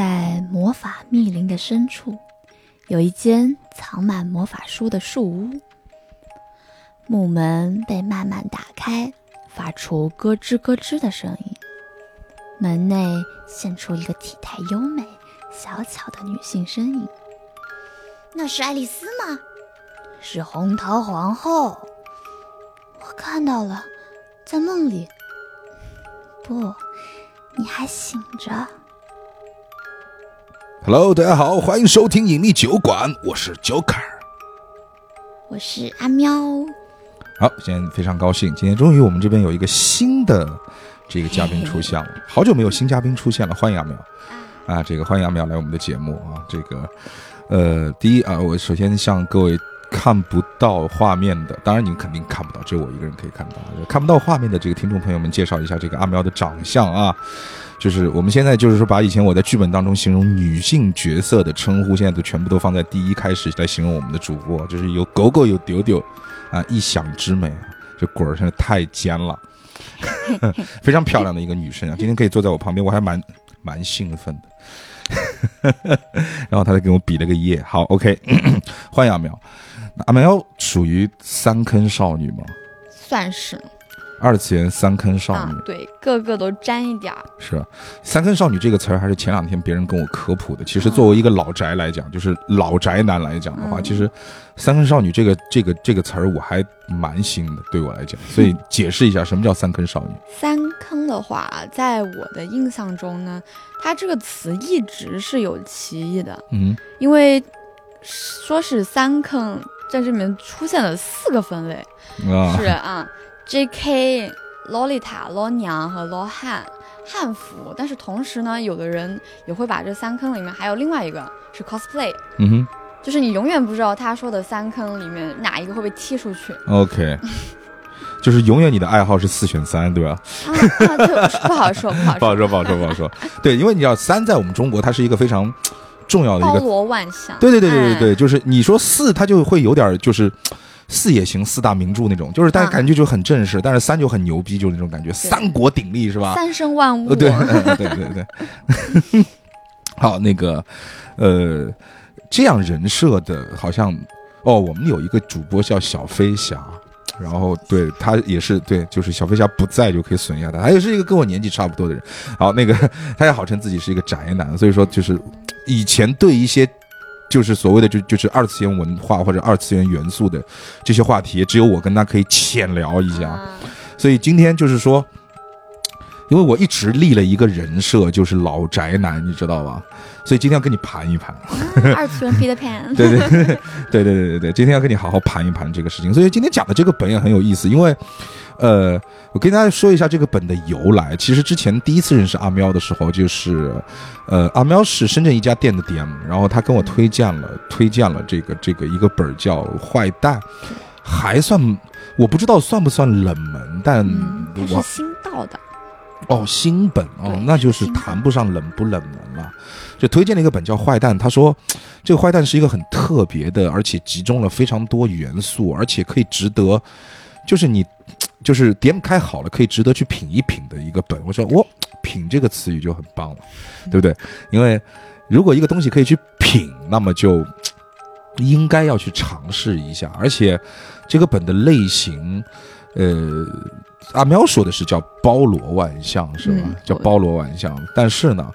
在魔法密林的深处，有一间藏满魔法书的树屋。木门被慢慢打开，发出咯吱咯吱的声音。门内现出一个体态优美、小巧的女性身影。那是爱丽丝吗？是红桃皇后。我看到了，在梦里。不，你还醒着。Hello，大家好，欢迎收听隐秘酒馆，我是 Joker。我是阿喵。好，今天非常高兴，今天终于我们这边有一个新的这个嘉宾出现了，好久没有新嘉宾出现了，欢迎阿喵啊，这个欢迎阿喵来我们的节目啊，这个呃，第一啊，我首先向各位看不到画面的，当然你们肯定看不到，只有我一个人可以看到，看不到画面的这个听众朋友们介绍一下这个阿喵的长相啊。就是我们现在就是说把以前我在剧本当中形容女性角色的称呼，现在都全部都放在第一开始来形容我们的主播，就是有狗狗有丢丢，啊，一想之美啊，这果儿真的太尖了，非常漂亮的一个女生啊，今天可以坐在我旁边，我还蛮蛮兴奋的。然后他就给我比了个耶，好，OK，欢迎阿苗。那阿苗属于三坑少女吗？算是二次元三坑少女。啊，对，个个都沾一点儿。是吧？三坑少女这个词儿还是前两天别人跟我科普的。其实作为一个老宅来讲，就是老宅男来讲的话，嗯其实三坑少女这个这个这个词儿我还蛮新的，对我来讲。所以解释一下什么叫三坑少女。三坑的话，在我的印象中呢，它这个词一直是有歧义的，嗯，因为说是三坑，在这里面出现了四个分类，啊，是啊，J.K、洛丽塔、罗娘和罗汉。汉服，但是同时呢，有的人也会把这三坑里面还有另外一个是 cosplay，嗯哼就是你永远不知道他说的三坑里面哪一个会被踢出去。，OK，就是永远你的爱好是四选三，对吧？啊，不好说，不好说，不好说，不好说，不好说。对，因为你知道三在我们中国它是一个非常重要的一个，包罗万象。对对对对对哎对，就是你说四，它就会有点就是。四也行，四大名著那种，就是但是啊感觉就很正式，但是三就很牛逼，就是那种感觉，三国鼎立是吧？三生万物。呃，对，对对对对。好，那个，呃，这样人设的，好像哦，我们有一个主播叫小飞侠，然后对他也是对，就是小飞侠不在就可以损一下他，他也是一个跟我年纪差不多的人。好，那个他也号称自己是一个宅男，所以说就是以前对一些。就是所谓的就就是二次元文化或者二次元元素的这些话题，只有我跟他可以浅聊一下。啊所以今天就是说，因为我一直立了一个人设，就是老宅男，你知道吧？所以今天要跟你盘一盘。二次元 Peter Pan。对对对对对对对，今天要跟你好好盘一盘这个事情。所以今天讲的这个本也很有意思，因为，呃，我跟大家说一下这个本的由来。其实之前第一次认识阿喵的时候，就是，呃，阿喵是深圳一家店的 DM，然后他跟我推荐了推荐了这个这个一个本叫《坏蛋》，还算我不知道算不算冷门，但是新到的。哦，新本哦，那就是谈不上冷不冷门了。就推荐了一个本叫《坏蛋》，他说这个坏蛋是一个很特别的，而且集中了非常多元素，而且可以值得，就是你就是点开好了可以值得去品一品的一个本。我说我品这个词语就很棒了，对不对？因为如果一个东西可以去品，那么就应该要去尝试一下，而且这个本的类型，呃。阿喵说的是叫包罗万象，是吧？嗯叫包罗万象。但是呢，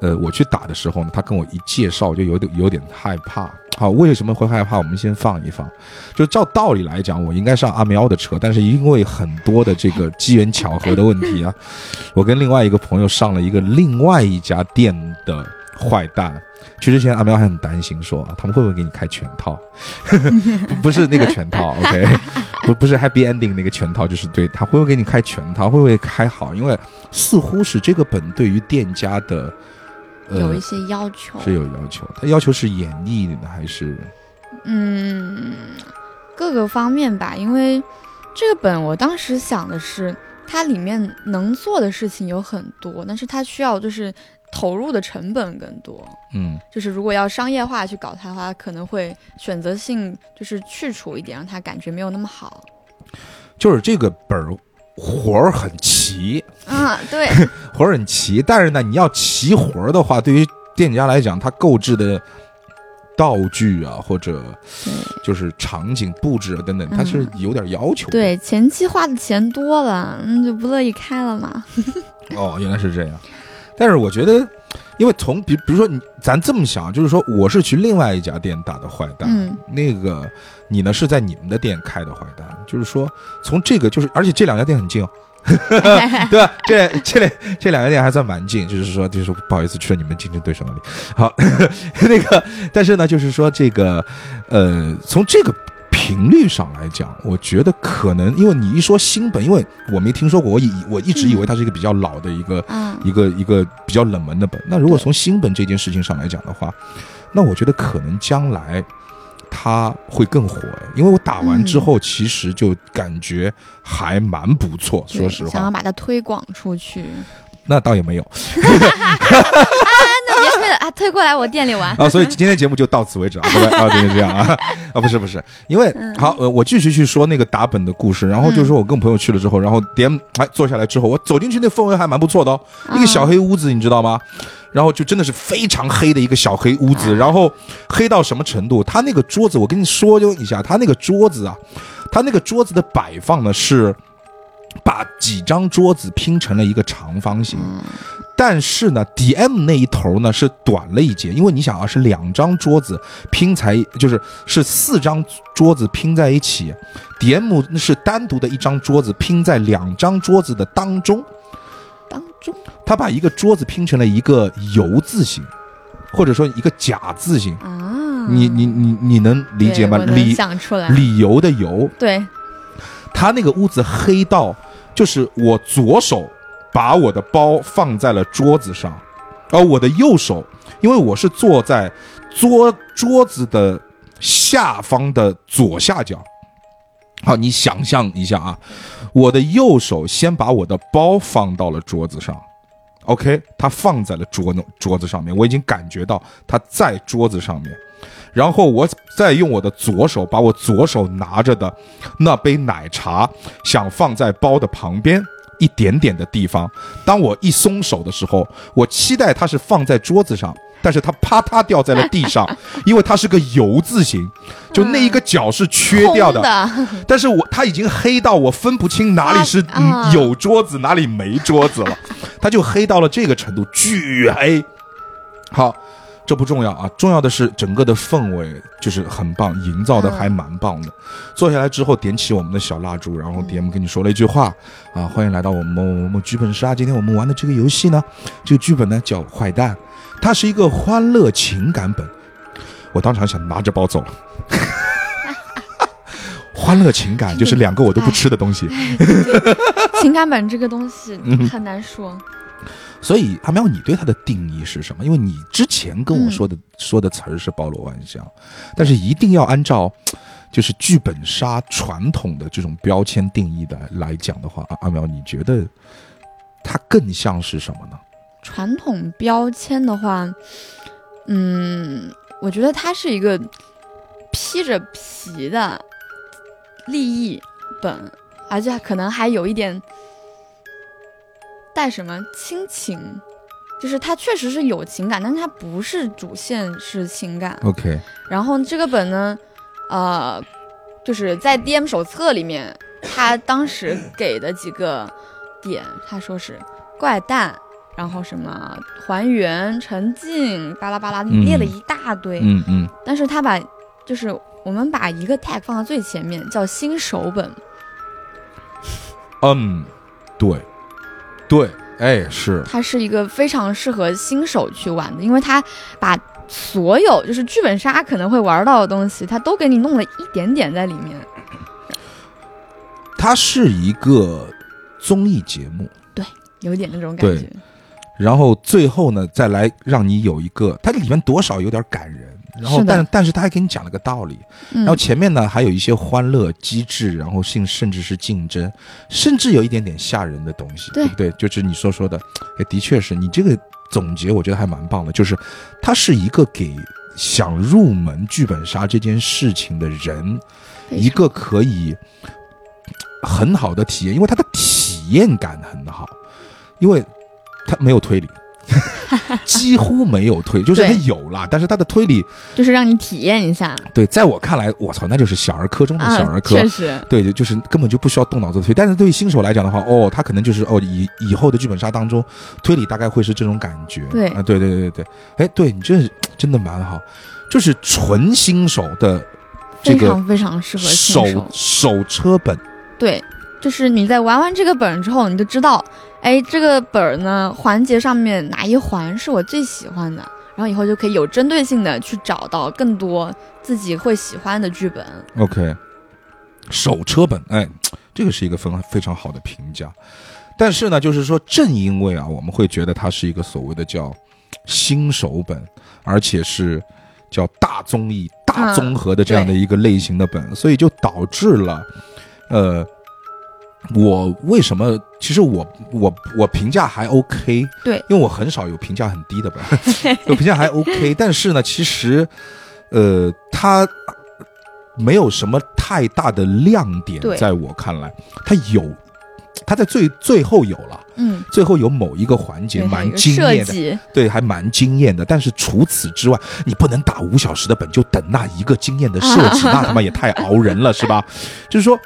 呃，我去打的时候呢，他跟我一介绍就有点有点害怕。好，为什么会害怕？我们先放一放。就照道理来讲，我应该上阿喵的车，但是因为很多的这个机缘巧合的问题啊，我跟另外一个朋友上了一个另外一家店的坏蛋。去之前，阿喵还很担心说，啊他们会不会给你开全套？不 不是那个全套，OK，不不是 Happy Ending 那个全套，就是对他会不会给你开全套，会不会开好？因为似乎是这个本对于店家的，呃，有一些要求。是有要求，他要求是演绎的还是？嗯，各个方面吧，因为这个本我当时想的是，它里面能做的事情有很多，但是它需要就是投入的成本更多。嗯就是如果要商业化去搞它的话，可能会选择性就是去除一点，让它感觉没有那么好。就是这个本儿活儿很齐，啊，对，活儿很齐，但是呢，你要齐活儿的话，对于店家来讲，他购置的道具啊，或者对就是场景布置啊等等，他是有点要求的。对，前期花的钱多了，那就不乐意开了嘛。哦，原来是这样。但是我觉得，因为从比比如说你咱这么想，就是说我是去另外一家店打的坏蛋，嗯那个你呢是在你们的店开的坏蛋，就是说从这个就是，而且这两家店很近哦。对吧？这这两这两个店还算蛮近，就是说，就是说不好意思去了你们竞争对手那里。好，那个，但是呢，就是说这个，呃，从这个频率上来讲，我觉得可能，因为你一说新本，因为我没听说过，我以我一直以为它是一个比较老的一个、嗯，一个一个比较冷门的本。那如果从新本这件事情上来讲的话，那我觉得可能将来它会更火哎，因为我打完之后，其实就感觉还蛮不错，对说实话。想要把它推广出去，那倒也没有 啊，推过来我店里玩。啊，所以今天节目就到此为止啊，拜拜啊，就是这样啊啊，不是不是，因为嗯好，呃，我继续去说那个打本的故事，然后就是说我跟朋友去了之后，然后点哎坐下来之后，我走进去那氛围还蛮不错的哦，一个小黑屋子，你知道吗？然后就真的是非常黑的一个小黑屋子，然后黑到什么程度？他那个桌子，我跟你说一下，他那个桌子啊，他那个桌子的摆放呢是把几张桌子拼成了一个长方形，但是呢，DM 那一头呢是短了一截，因为你想啊，是两张桌子拼才，就是是四张桌子拼在一起，DM 是单独的一张桌子拼在两张桌子的当中，当中？他把一个桌子拼成了一个游字形，或者说一个甲字形，啊，你你你你能理解吗？理想出来，理由的由，对，他那个屋子黑到，就是我左手把我的包放在了桌子上，而我的右手，因为我是坐在桌桌子的下方的左下角。好，你想象一下啊，我的右手先把我的包放到了桌子上，OK，它放在了桌桌子上面，我已经感觉到它在桌子上面，然后我再用我的左手把我左手拿着的那杯奶茶想放在包的旁边。一点点的地方。当我一松手的时候，我期待它是放在桌子上，但是它啪嗒掉在了地上，因为它是个油字形，就那一个角是缺掉的但是我它已经黑到我分不清哪里是有桌子，哪里没桌子了，它就黑到了这个程度，巨黑。好，这不重要啊，重要的是整个的氛围就是很棒，营造的还蛮棒的。坐下来之后，点起我们的小蜡烛，然后 DM 跟你说了一句话啊，欢迎来到我们某某某剧本杀。今天我们玩的这个游戏呢，这个剧本呢叫坏蛋，它是一个欢乐情感本。我当场想拿着包走了。欢乐情感就是两个我都不吃的东西，情感本这个东西嗯很难说。所以阿喵，你对它的定义是什么？因为你之前跟我说的、说的词儿是包罗万象，但是一定要按照就是剧本杀传统的这种标签定义的来讲的话，阿阿喵，你觉得它更像是什么呢？传统标签的话，嗯，我觉得它是一个披着皮的利益本，而且可能还有一点带什么亲情，就是它确实是有情感，但是它不是主线是情感。OK，然后这个本呢，呃，就是在 DM 手册里面，他当时给的几个点，他说是怪诞，然后什么还原、沉浸，巴拉巴拉嗯列了一大堆。嗯嗯但是他把就是我们把一个 tag 放到最前面，叫新手本。嗯，对对，哎是，它是一个非常适合新手去玩的，因为它把所有就是剧本杀可能会玩到的东西，它都给你弄了一点点在里面。它是一个综艺节目。对有点那种感觉，然后最后呢，再来让你有一个，它里面多少有点感人，然后是但但是他还给你讲了个道理，嗯。然后前面呢还有一些欢乐机制，然后甚甚至是竞争，甚至有一点点吓人的东西，对。不对？就是你所说的，哎，的确是你这个总结，我觉得还蛮棒的，就是它是一个给想入门剧本杀这件事情的人一个可以很好的体验，因为它的体验感很好，因为它没有推理，几乎没有推，就是他有了，但是他的推理，就是让你体验一下。对，在我看来，我操，那就是小儿科中的小儿啊，科。确实，对，就就是根本就不需要动脑子推，但是对于新手来讲的话，哦，他可能就是哦，以以后的剧本杀当中，推理大概会是这种感觉。对。啊，对对对对。对，哎，对你这真的蛮好，就是纯新手的这个非常非常适合手。手车本，对，就是你在玩完这个本之后，你就知道，哎，这个本儿呢环节上面哪一环是我最喜欢的，然后以后就可以有针对性的去找到更多自己会喜欢的剧本。OK，手车本，哎，这个是一个非常非常好的评价。但是呢，就是说，正因为啊，我们会觉得它是一个所谓的叫新手本，而且是叫大综艺、大综合的这样的一个类型的本，所以就导致了，呃，我为什么？其实我我我评价还 OK，对，因为我很少有评价很低的本，我评价还 OK。但是呢，其实，呃，它没有什么太大的亮点对，在我看来，它有，它在最最后有了，嗯，最后有某一个环节蛮惊艳的，对，还蛮惊艳的。但是除此之外，你不能打五小时的本就等那一个惊艳的设计，那他妈也太熬人了，是吧？就是说。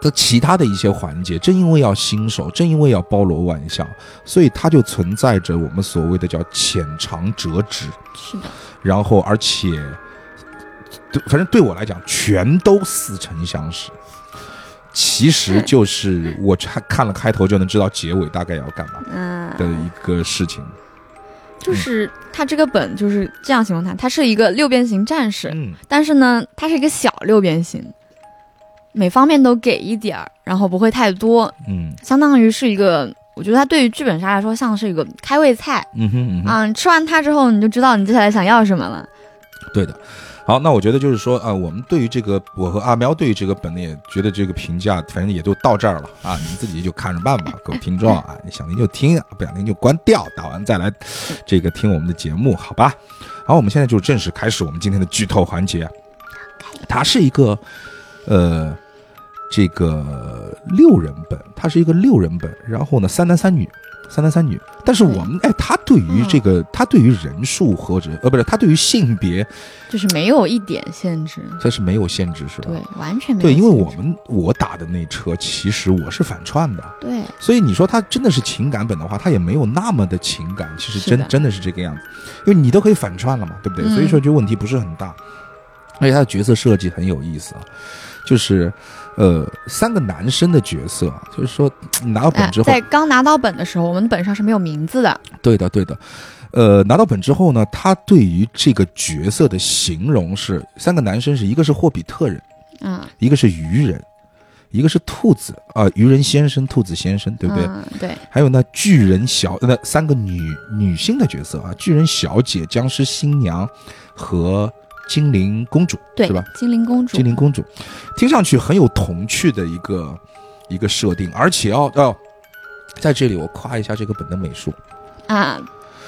的其他的一些环节，正因为要新手，正因为要包罗万象，所以它就存在着我们所谓的叫浅尝辄止，是的，然后而且，对，反正对我来讲，全都似曾相识。其实就是我看看了开头就能知道结尾大概要干嘛嗯，的一个事情。就是他这个本就是这样形容他，他是一个六边形战士，嗯，但是呢，他是一个小六边形，每方面都给一点儿，然后不会太多，嗯相当于是一个，我觉得它对于剧本杀来说像是一个开胃菜。嗯哼嗯吃完它之后，你就知道你接下来想要什么了。对的。好，那我觉得就是说啊、我们对于这个，我和阿喵对于这个本呢，也觉得这个评价，反正也就到这儿了啊，你们自己就看着办吧，各位听众啊，你想听就听，不想听就关掉，打完再来这个听我们的节目，好吧？好，我们现在就正式开始我们今天的剧透环节。它是一个，呃，这个六人本，它是一个六人本，然后呢，三男三女，三男三女。但是我们哎，他对于这个，他对于人数或者呃，不是，他对于性别，就是没有一点限制，它是没有限制，是吧？对，完全没有对，因为我们我打的那车，其实我是反串的，对。所以你说他真的是情感本的话，他也没有那么的情感，其实真真的是这个样子，因为你都可以反串了嘛，对不对？嗯。所以说就问题不是很大，而且他的角色设计很有意思啊，就是呃三个男生的角色啊，就是说你 拿到本哎之后，在刚拿到本的时候，我们本上是没有名字的。对的对的。呃，拿到本之后呢，他对于这个角色的形容是三个男生是一个是霍比特人，嗯，一个是鱼人，一个是兔子啊、鱼人先生、兔子先生，对不对？嗯，对，还有呢，巨人小那三个女女性的角色啊，巨人小姐、僵尸新娘和精灵公主，对，是吧？精灵公主，精灵公主，听上去很有童趣的一个一个设定，而且要要在这里我夸一下这个本的美术，啊，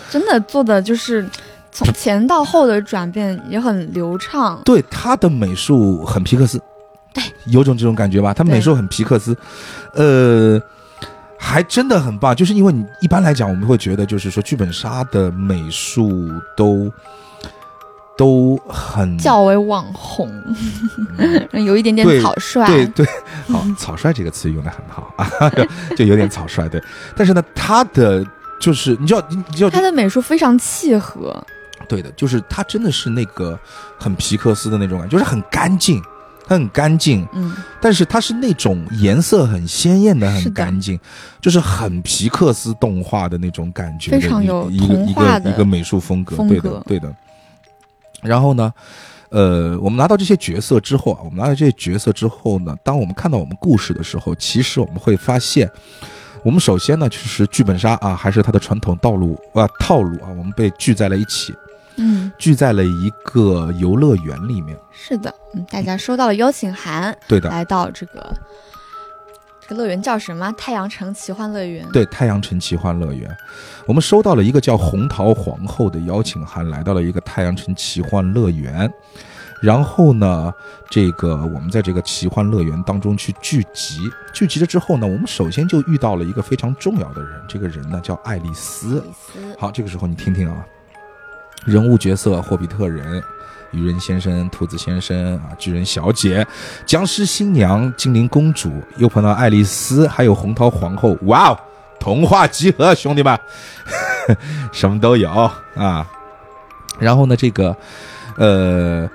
真的做的就是从前到后的转变也很流畅。对他的美术很皮克斯，对，有种这种感觉吧？他美术很皮克斯，呃。还真的很棒，就是因为你一般来讲，我们会觉得就是说剧本杀的美术都都很较为网红，嗯。有一点点草率。对对，好，草率这个词用的很好啊，就 就有点草率，对。但是呢，他的就是你知道，你你知道，他的美术非常契合，对的，就是他真的是那个很皮克斯的那种感觉，就是很干净，它很干净，嗯，但是它是那种颜色很鲜艳的，很干净，就是很皮克斯动画的那种感觉，非常有一个一个一个美术风格，风对的对的。然后呢，呃，我们拿到这些角色之后啊，我们拿到这些角色之后呢，当我们看到我们故事的时候，其实我们会发现，我们首先呢，就是剧本杀啊，还是它的传统道路啊套路啊，我们被聚在了一起，嗯，聚在了一个游乐园里面。是的，嗯，大家收到了邀请函，对的，来到这个这个乐园叫什么？太阳城奇幻乐园。对，太阳城奇幻乐园，我们收到了一个叫红桃皇后的邀请函，来到了一个太阳城奇幻乐园。然后呢，这个我们在这个奇幻乐园当中去聚集，聚集了之后呢，我们首先就遇到了一个非常重要的人，这个人呢叫爱丽丝。丽丝，好，这个时候你听听啊，人物角色：霍比特人、愚人先生、兔子先生啊、巨人小姐、僵尸新娘、精灵公主，又碰到爱丽丝，还有红桃皇后。哇哦，童话集合，兄弟们，什么都有啊。然后呢，这个呃，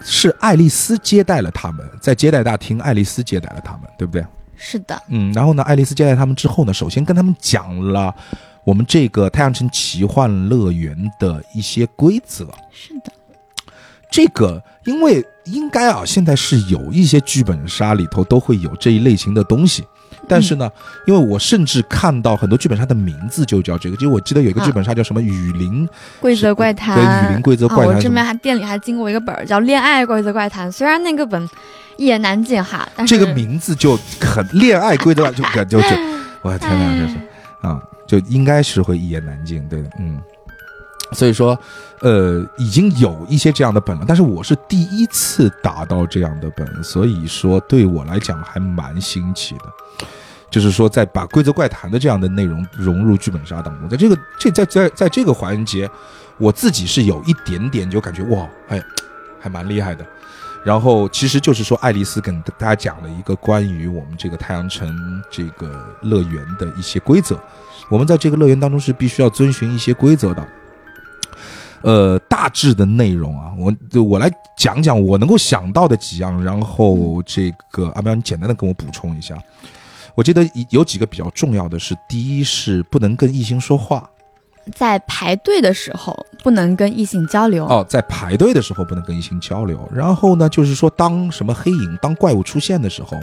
是爱丽丝接待了他们，在接待大厅，爱丽丝接待了他们，对不对？是的，嗯，然后呢，爱丽丝接待他们之后呢，首先跟他们讲了我们这个太阳城奇幻乐园的一些规则。是的，这个因为应该啊，现在是有一些剧本杀里头都会有这一类型的东西，但是呢，因为我甚至看到很多剧本杀的名字就叫这个，就我记得有一个剧本杀叫什么雨林，规则怪谈，对雨林规则怪啊、我谈什么这边还店里还经过一个本儿叫《恋爱规则怪谈》，虽然那个本一言难尽哈，但是这个名字就很恋爱规则就就就就，我的天哪，就是。啊，就应该是会一言难尽，对的，嗯，所以说，呃，已经有一些这样的本了，但是我是第一次打到这样的本，所以说对我来讲还蛮新奇的。就是说，在把规则怪谈的这样的内容融入剧本杀当中，在这个这在在在这个环节，我自己是有一点点就感觉哇，哎，还蛮厉害的。然后其实就是说，爱丽丝跟大家讲了一个关于我们这个太阳城这个乐园的一些规则。我们在这个乐园当中是必须要遵循一些规则的。呃，大致的内容啊，我我来讲讲我能够想到的几样，然后这个阿彪，你简单的跟我补充一下。我记得有几个比较重要的是，第一是不能跟异性说话在排队的时候不能跟异性交流。哦，在排队的时候不能跟异性交流。然后呢，就是说当什么黑影、当怪物出现的时候，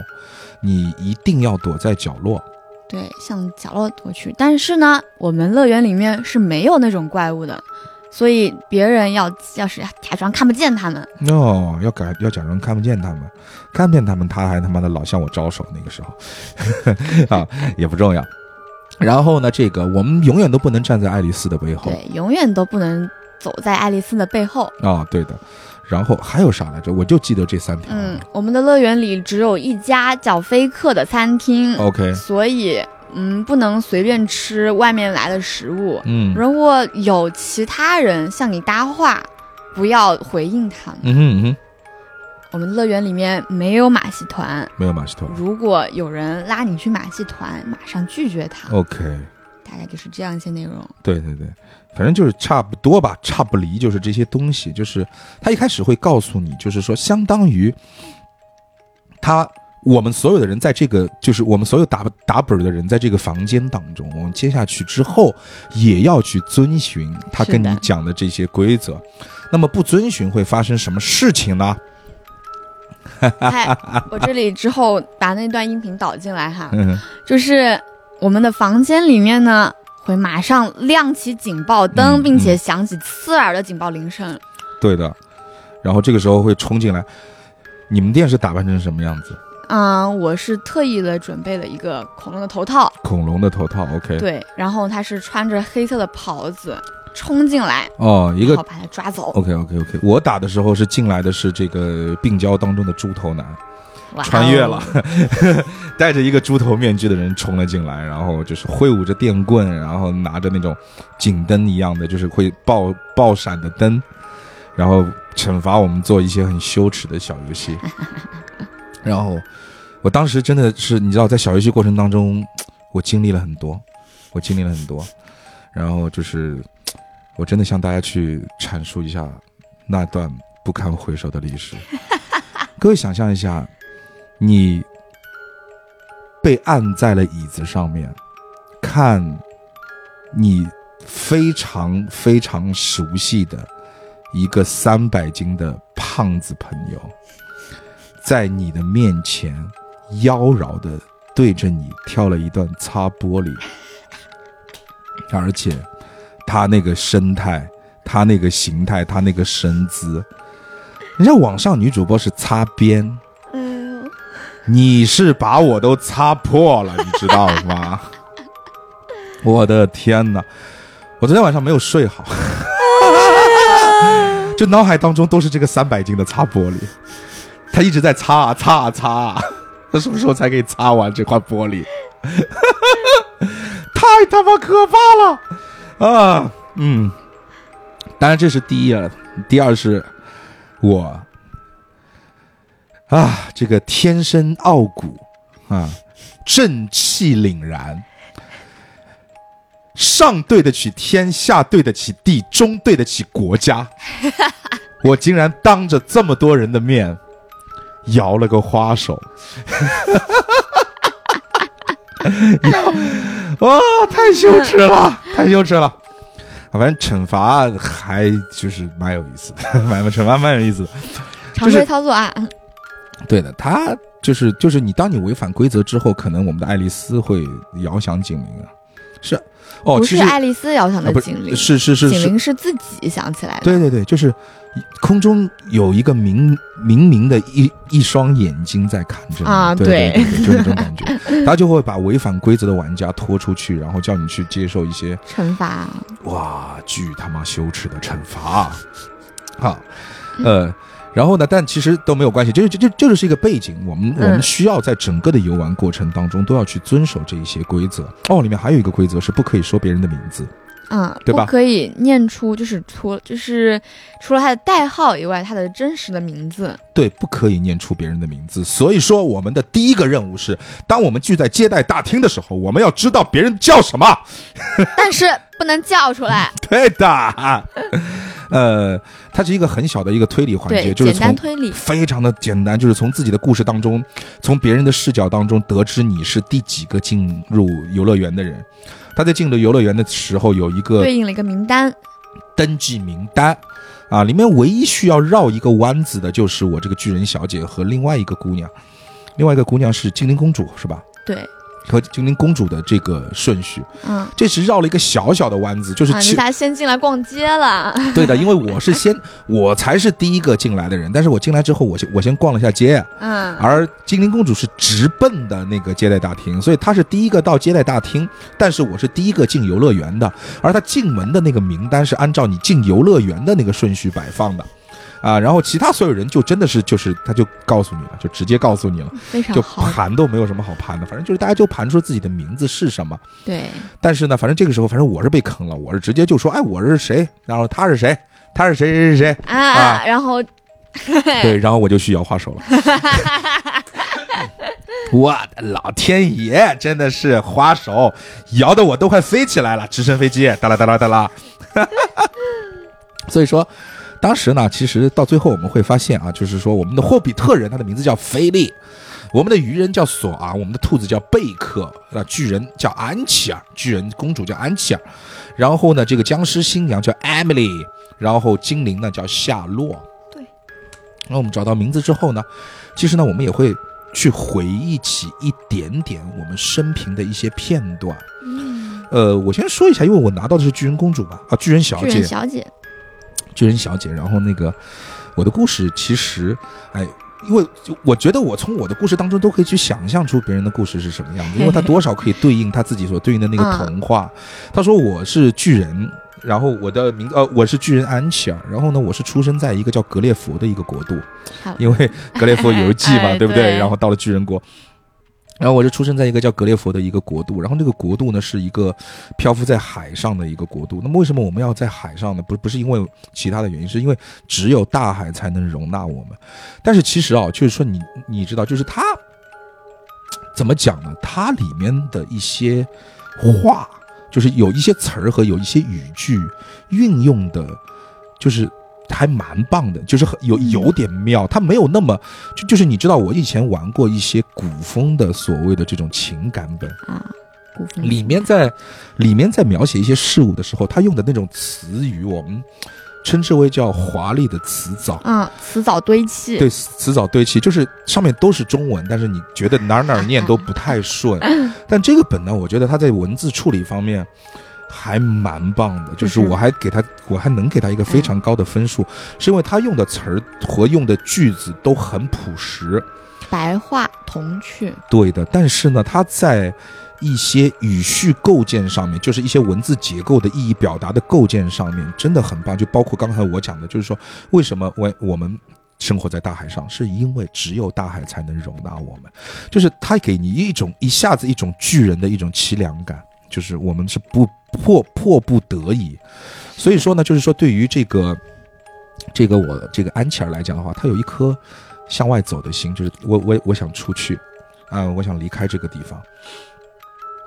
你一定要躲在角落。对，向角落躲去。但是呢，我们乐园里面是没有那种怪物的，所以别人要要是假装看不见他们。哦，要改要假装看不见他们，看不见他们，他还他妈的老向我招手。那个时候 啊，也不重要。然后呢，这个我们永远都不能站在爱丽丝的背后。对，永远都不能走在爱丽丝的背后。啊、对的。然后还有啥来着？我就记得这三条。嗯，我们的乐园里只有一家叫飞客的餐厅，OK，所以嗯，不能随便吃外面来的食物。嗯如果有其他人向你搭话，不要回应他们。嗯哼嗯哼，我们乐园里面没有马戏团，没有马戏团。如果有人拉你去马戏团，马上拒绝他。OK，大概就是这样一些内容。对对对，反正就是差不多吧，差不离就是这些东西。就是他一开始会告诉你，就是说，相当于他我们所有的人在这个，就是我们所有打打本的人在这个房间当中，我们接下去之后也要去遵循他跟你讲的这些规则。那么不遵循会发生什么事情呢？嗨，我这里之后把那段音频导进来哈，嗯，就是我们的房间里面呢，会马上亮起警报灯，嗯并且响起刺耳的警报铃声。对的。然后这个时候会冲进来，你们店是打扮成什么样子？嗯，我是特意的准备了一个恐龙的头套，恐龙的头套，OK。对，然后他是穿着黑色的袍子冲进来，哦，一个好把他抓走。OK OK OK，我打的时候是进来的是这个病娇当中的猪头男，穿越了，戴着一个猪头面具的人冲了进来，然后就是挥舞着电棍，然后拿着那种警灯一样的，就是会爆爆闪的灯，然后惩罚我们做一些很羞耻的小游戏。然后我当时真的是，你知道，在小游戏过程当中，我经历了很多，我经历了很多，然后就是我真的向大家去阐述一下那段不堪回首的历史。各位想象一下，你被按在了椅子上面，看你非常非常熟悉的一个三百斤的胖子朋友，在你的面前妖娆的对着你跳了一段擦玻璃，而且他那个身态，他那个形态，他那个身姿，人家网上女主播是擦边，哎呦，你是把我都擦破了，你知道吗？我的天哪！我昨天晚上没有睡好，就脑海当中都是这个三百斤的擦玻璃，他一直在擦啊擦啊擦啊，他什么时候才可以擦完这块玻璃？太他妈可怕了啊！嗯，当然这是第一了，第二是我啊，这个天生傲骨啊，正气凛然。上对得起天，下对得起地，中对得起国家。我竟然当着这么多人的面摇了个花手，哇，太羞耻了，太羞耻了。反正惩罚还就是蛮有意思的，蛮惩罚蛮有意思的。常规操作啊。对的，他就是就是你，当你违反规则之后，可能我们的爱丽丝会遥响警铃啊。是。哦，不是爱丽丝遥想的警铃，是是是，警铃是自己想起来的。对对对，就是空中有一个明明明的一一双眼睛在看着你啊，对，就那种感觉，他就会把违反规则的玩家拖出去，然后叫你去接受一些惩罚。哇，巨他妈羞耻的惩罚！好，呃。然后呢？但其实都没有关系，就是就就这就是一个背景。我们我们需要在整个的游玩过程当中都要去遵守这一些规则。哦，里面还有一个规则是不可以说别人的名字，嗯，对吧？不可以念出就是除就是除了他的代号以外，他的真实的名字。对，不可以念出别人的名字。所以说，我们的第一个任务是，当我们聚在接待大厅的时候，我们要知道别人叫什么，但是不能叫出来。对的。呃，它是一个很小的一个推理环节，就是从非常的简单，就是从自己的故事当中，从别人的视角当中得知你是第几个进入游乐园的人。他在进入游乐园的时候有一个对应了一个名单，登记名单，啊，里面唯一需要绕一个弯子的就是我这个巨人小姐和另外一个姑娘，另外一个姑娘是精灵公主，是吧？对。和精灵公主的这个顺序，嗯，这是绕了一个小小的弯子，就是你俩先进来逛街了。对的，因为我是先，我才是第一个进来的人，但是我进来之后，我先我先逛了一下街，嗯，而精灵公主是直奔的那个接待大厅，所以她是第一个到接待大厅，但是我是第一个进游乐园的，而她进门的那个名单是按照你进游乐园的那个顺序摆放的。啊，然后其他所有人就真的是就是，他就告诉你了，就直接告诉你了，就盘都没有什么好盘的，反正就是大家就盘出自己的名字是什么。对。但是呢，反正这个时候，反正我是被坑了，我是直接就说，哎，我是谁？然后他是谁？他是谁谁谁谁？啊，然后，对，然后我就去摇花手了。我的老天爷，真的是花手摇的我都快飞起来了，直升飞机，哒啦哒啦哒啦。所以说。当时呢，其实到最后我们会发现啊，就是说我们的霍比特人他的名字叫菲利，我们的鱼人叫索昂，我们的兔子叫贝克，那巨人叫安琪尔，巨人公主叫安琪尔，然后呢，这个僵尸新娘叫 Emily，然后精灵呢叫夏洛。对。那我们找到名字之后呢，其实呢，我们也会去回忆起一点点我们生平的一些片段。嗯。呃，我先说一下，因为我拿到的是巨人公主吧，啊，巨人小姐。巨人小姐。巨人小姐，然后那个我的故事其实，哎，因为我觉得我从我的故事当中都可以去想象出别人的故事是什么样子，因为他多少可以对应他自己所对应的那个童话。他说我是巨人，然后我的名呃我是巨人安琪尔，然后呢我是出生在一个叫格列佛的一个国度，因为格列佛游记嘛，对不对？然后到了巨人国。然后我就出生在一个叫格列佛的一个国度，然后那个国度呢是一个漂浮在海上的一个国度。那么为什么我们要在海上呢？不不是因为其他的原因，是因为只有大海才能容纳我们。但是其实啊，就是说你你知道，就是它怎么讲呢？它里面的一些话，就是有一些词儿和有一些语句运用的，就是。还蛮棒的，就是很有有点妙，它没有那么就就是你知道，我以前玩过一些古风的所谓的这种情感本啊，古风里面在里面在描写一些事物的时候，他用的那种词语，我们称之为叫华丽的词藻啊，词藻堆砌，对，词藻堆砌，就是上面都是中文，但是你觉得哪哪念 都不太顺。但这个本呢，我觉得它在文字处理方面。还蛮棒的，就是我还给他，我还能给他一个非常高的分数，是因为他用的词儿和用的句子都很朴实，白话童趣，对的，但是呢，他在一些语序构建上面，就是一些文字结构的意义表达的构建上面，真的很棒。就包括刚才我讲的，就是说为什么我我们生活在大海上，是因为只有大海才能容纳我们，就是它给你一种一下子一种巨人的一种凄凉感，就是我们是不迫迫不得已。所以说呢，就是说对于这个这个我这个安琪儿来讲的话，他有一颗向外走的心，就是我我我想出去，啊、我想离开这个地方。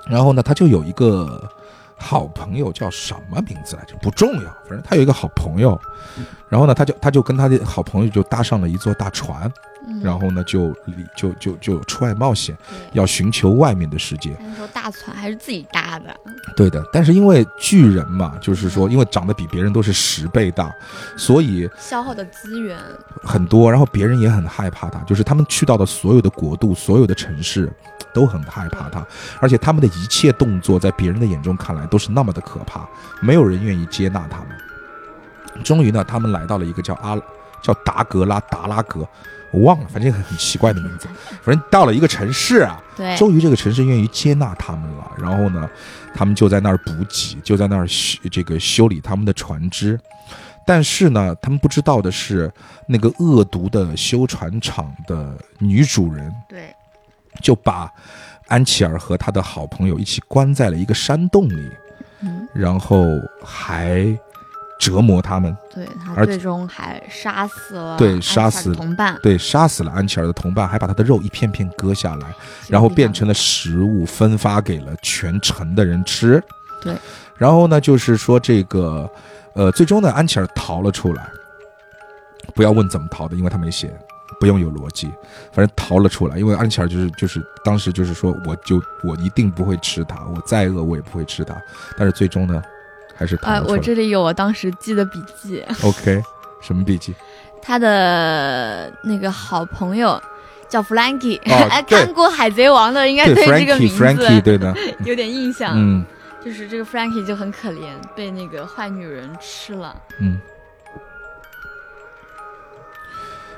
然后呢，他就有一个好朋友，叫什么名字来着？不重要，反正他有一个好朋友。然后呢，他就他就跟他的好朋友就搭上了一座大船，嗯。然后呢就离就就就出外冒险，要寻求外面的世界。那时候大船还是自己搭的，对的，但是因为巨人嘛，就是说因为长得比别人都是十倍大，所以消耗的资源，很多，然后别人也很害怕他，就是他们去到的所有的国度、所有的城市都很害怕他，而且他们的一切动作在别人的眼中看来都是那么的可怕，没有人愿意接纳他们。终于呢，他们来到了一个叫阿叫达格拉达拉格，我忘了，反正很很奇怪的名字，反正到了一个城市啊，对，终于这个城市愿意接纳他们了，然后呢，他们就在那儿补给，就在那儿修这个修理他们的船只。但是呢，他们不知道的是，那个恶毒的修船厂的女主人对，就把安琪儿和他的好朋友一起关在了一个山洞里，嗯，然后还折磨他们，对他最终还杀死了对杀死同伴，对，杀死了安琪儿的同伴，还把他的肉一片片割下来，然后变成了食物，分发给了全城的人吃。对，然后呢，就是说这个，呃，最终呢，安琪儿逃了出来。不要问怎么逃的，因为他没写，不用有逻辑，反正逃了出来。因为安琪儿就是就是当时就是说，我就我一定不会吃它，我再饿我也不会吃它。但是最终呢，还是逃哎，了出来。我这里有我当时记的笔记，OK，什么笔记？他的那个好朋友叫 Frankie，哦哎，对看过《海贼王》的应该对这个名字，Frankie，Frankie，对的，有点印象。嗯就是这个 Frankie 就很可怜，被那个坏女人吃了。嗯。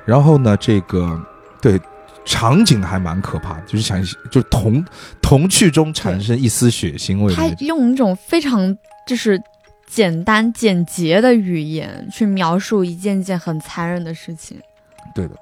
然后呢，这个对场景还蛮可怕的，就是想就是童童趣中产生一丝血腥味他。用一种非常就是简单简洁的语言去描述一件件很残忍的事情。对的。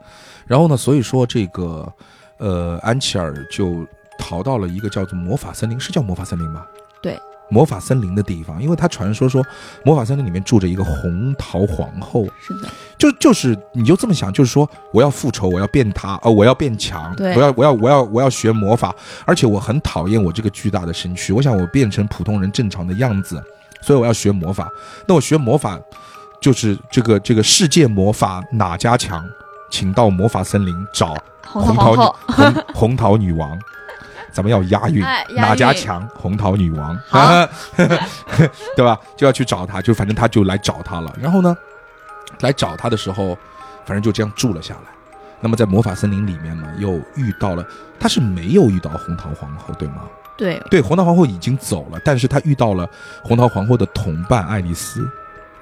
然后呢，所以说这个呃，安琪儿就逃到了一个叫做魔法森林，是叫魔法森林吗？对。魔法森林的地方，因为他传说说魔法森林里面住着一个红桃皇后，是的，就就是你就这么想，就是说我要复仇，我要变他，呃，我要变强，对我要我要我要我要学魔法，而且我很讨厌我这个巨大的身躯，我想我变成普通人正常的样子，所以我要学魔法。那我学魔法，就是这个这个世界魔法哪家强，请到魔法森林找红红桃女桃，红红桃女王。咱们要押韵，哎押哪家强？红桃女王，好 对吧？就要去找他，就反正他就来找他了。然后呢，来找他的时候，反正就这样住了下来。那么在魔法森林里面呢，又遇到了，他是没有遇到红桃皇后，对吗？对对，红桃皇后已经走了，但是他遇到了红桃皇后的同伴爱丽丝，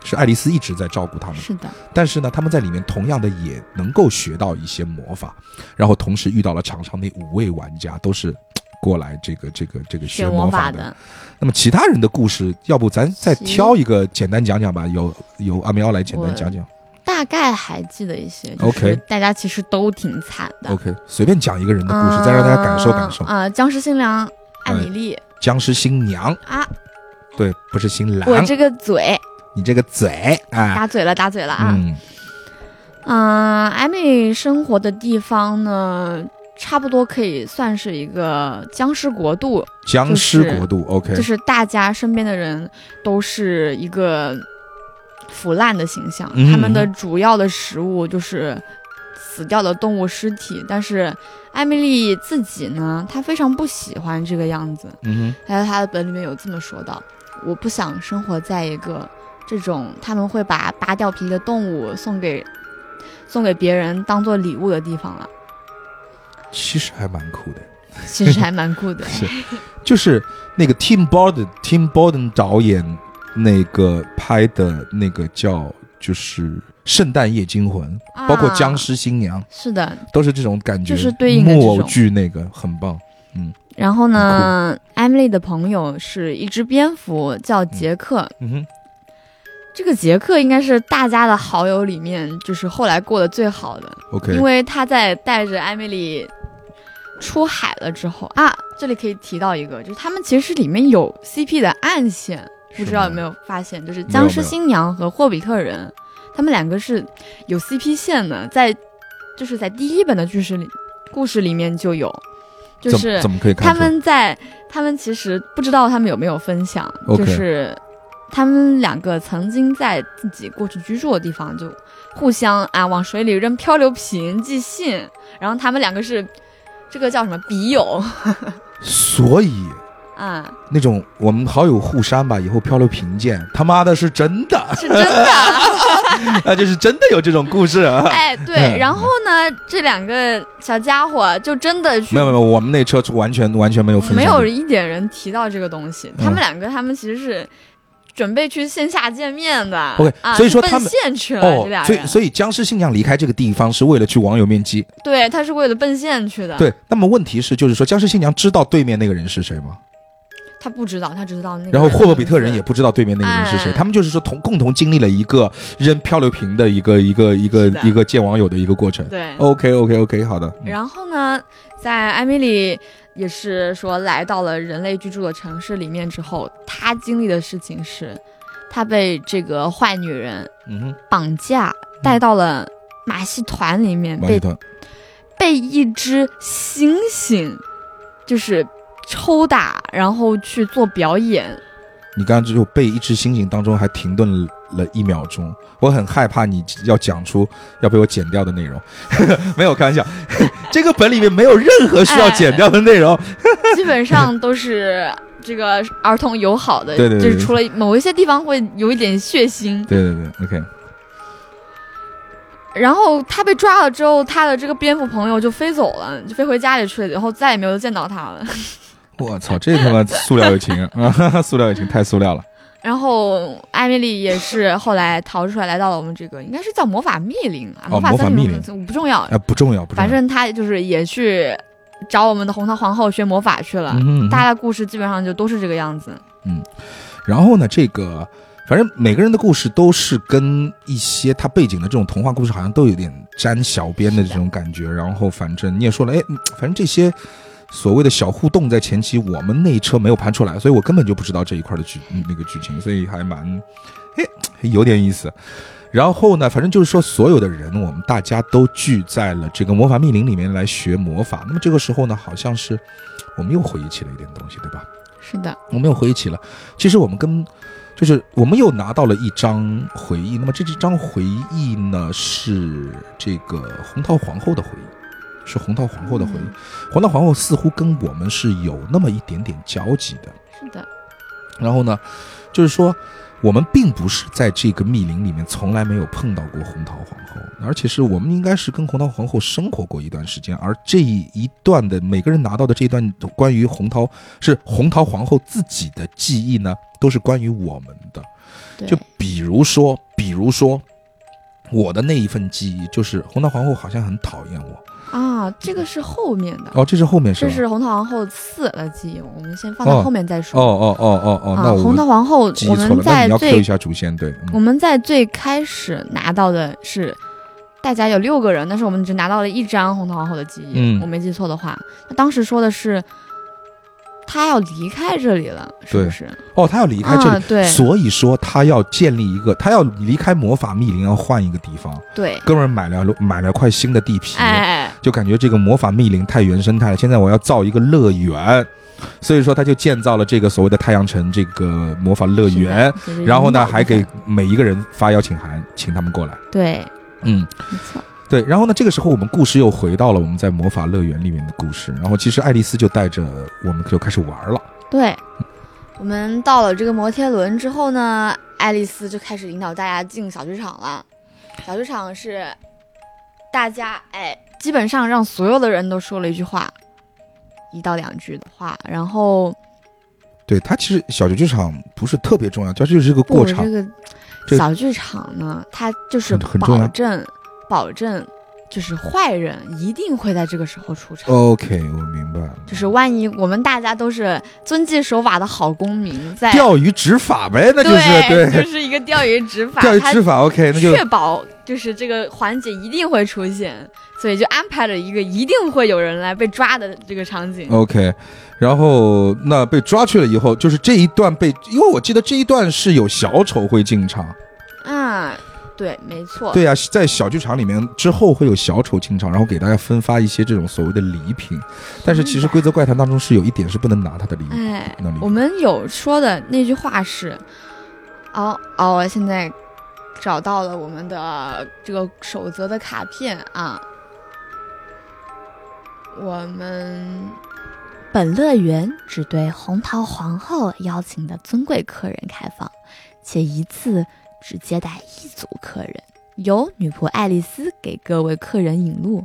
是爱丽丝一直在照顾他们。是的，但是呢，他们在里面同样的也能够学到一些魔法，然后同时遇到了场上那五位玩家，都是过来这个这个这个学学魔法法的。那么其他人的故事，要不咱再挑一个简单讲讲吧？由由阿喵来简单讲讲。大概还记得一些。OK 大家其实都挺惨的。OK，随便讲一个人的故事，再让大家感受感受。啊、呃僵尸新娘艾米丽、僵尸新娘，啊，对，不是新郎，我这个嘴。你这个嘴啊，打嘴了，打嘴了啊。嗯。嗯，艾米生活的地方呢，差不多可以算是一个僵尸国度，僵尸国度，OK，就是大家身边的人都是一个腐烂的形象，嗯。他们的主要的食物就是死掉的动物尸体。但是艾米丽自己呢，她非常不喜欢这个样子。嗯哼还有她的本里面有这么说到：“我不想生活在一个这种他们会把扒掉皮的动物送给送给别人当做礼物的地方了。其实还蛮酷的。其实还蛮酷的。是，就是那个 Tim Burton Tim Burton 导演那个拍的那个叫就是圣诞夜惊魂，包括僵尸新娘，是的，都是这种感觉，就是对应的木偶剧那个很棒。嗯。然后呢，艾米丽的朋友是一只蝙蝠，叫杰克。嗯。哼，这个杰克应该是大家的好友里面，就是后来过得最好的，OK，因为他在带着艾米丽出海了之后啊，这里可以提到一个，就是他们其实里面有 CP 的暗线，不知道有没有发现，就是僵尸新娘和霍比特人，他们两个是有 CP 线的，在就是在第一本的故事里故事里面就有，就是怎么可以看他？们在，他们其实不知道他们有没有分享就是他们两个曾经在自己过去居住的地方就互相啊往水里扔漂流瓶寄信，然后他们两个是这个叫什么笔友。所以 啊，那种我们好友互删吧，以后漂流瓶见，他妈的是真的，是真的。啊，就是真的有这种故事啊。哎，对，然后呢，这两个小家伙就真的去没有没有，我们那车完全完全没有分享没，有一点人提到这个东西。他们两个，他们其实是准备去线下见面的。OK，啊、所以说他们现去了，哦这俩，人。所以所以僵尸新娘离开这个地方是为了去网友面基。对，他是为了奔现去的。，对，那么问题是，就是说僵尸新娘知道对面那个人是谁吗？他不知道，他只知道那个。然后霍比特人也。不知道对面那个人是谁，哎他们就是说同共同经历了一个扔漂流瓶的一个一个一个一个见网友的一个过程。对。OK OK OK，好的。嗯然后呢，在艾米丽也是说来到了人类居住的城市里面之后，她经历的事情是，她被这个坏女人嗯哼，绑架带到了马戏团里面，被马戏团被一只猩猩就是抽打，然后去做表演。你刚刚只有被一只猩猩当中还停顿了一秒钟，我很害怕你要讲出要被我剪掉的内容。没有开玩笑，这个本里面没有任何需要剪掉的内容。基本上都是这个儿童友好的，对对对就是除了某一些地方会有一点血腥。对对对，OK，然后他被抓了之后，他的这个蝙蝠朋友就飞走了，就飞回家里去了，然后再也没有见到他了。我操，这他妈塑料友情 啊！塑料友情太塑料了。然后艾米丽也是后来逃出来，来到了我们这个应该是叫魔法密林啊，魔法密林不重要，啊，不重要，不重要。反正他就是也去找我们的红桃皇后学魔法去了。大家的故事基本上就都是这个样子。嗯然后呢，这个反正每个人的故事都是跟一些他背景的这种童话故事好像都有点沾小边的这种感觉。然后反正你也说了，哎，嗯反正这些所谓的小互动在前期我们那一车没有盘出来，所以我根本就不知道这一块的剧嗯那个剧情，所以还蛮哎有点意思。然后呢，反正就是说，所有的人，我们大家都聚在了这个魔法密林里面来学魔法。那么这个时候呢，好像是我们又回忆起了一点东西，对吧？是的，我们又回忆起了，其实我们跟就是我们又拿到了一张回忆。那么这这张回忆呢，是这个红桃皇后的回忆，是红桃皇后的回忆。红桃皇后似乎跟我们是有那么一点点交集的。是的，然后呢，就是说我们并不是在这个密林里面从来没有碰到过红桃皇后，而且是我们应该是跟红桃皇后生活过一段时间，而这一段的每个人拿到的这一段关于红桃是红桃皇后自己的记忆呢，都是关于我们的。对，就比如说，比如说。我的那一份记忆就是红桃皇后好像很讨厌我啊，这个是后面的。哦，这是后面是这？是红桃皇后四的记忆，我们先放在哦后面再说。哦哦哦哦哦，红桃皇后，我们，记忆错了那你要 Q 在最一下主线对。嗯我们在最开始拿到的是，大家有六个人，但是我们只拿到了一张红桃皇后的记忆，嗯我没记错的话，他当时说的是，他要离开这里了，是不是？哦，他要离开这里啊，对所以说他要建立一个，他要离开魔法密林，要换一个地方。对，哥们儿买了买了块新的地皮，哎，就感觉这个魔法密林太原生态了。现在我要造一个乐园，所以说他就建造了这个所谓的太阳城这个魔法乐园。然后呢，还给每一个人发邀请函，请他们过来。对，嗯，没错，对。然后呢，这个时候我们故事又回到了我们在魔法乐园里面的故事。然后其实爱丽丝就带着我们就开始玩了。对。我们到了这个摩天轮之后呢，爱丽丝就开始引导大家进小剧场了。小剧场是大家哎，基本上让所有的人都说了一句话，一到两句的话，然后对它其实小剧场不是特别重要，它就是这个过场不这。个小剧场呢，它就是很很重要保证保证，就是坏人一定会在这个时候出场。OK，我明白了。就是万一我们大家都是遵纪守法的好公民，在钓鱼执法呗，那就是对，对就是一个钓鱼执法，钓鱼执法 OK，那就确保就是这个环节一定会出现，所以就安排了一个一定会有人来被抓的这个场景。OK。然后那被抓去了以后，就是这一段被，因为我记得这一段是有小丑会进场，啊，对，没错，对呀、在小剧场里面之后会有小丑进场，然后给大家分发一些这种所谓的礼品。但是其实规则怪谈当中是有一点是不能拿他的礼品，哎，我们有说的那句话是，哦哦，我现在找到了我们的这个守则的卡片啊。我们本乐园只对红桃皇后邀请的尊贵客人开放，且一次只接待一组客人，由女仆爱丽丝给各位客人引路。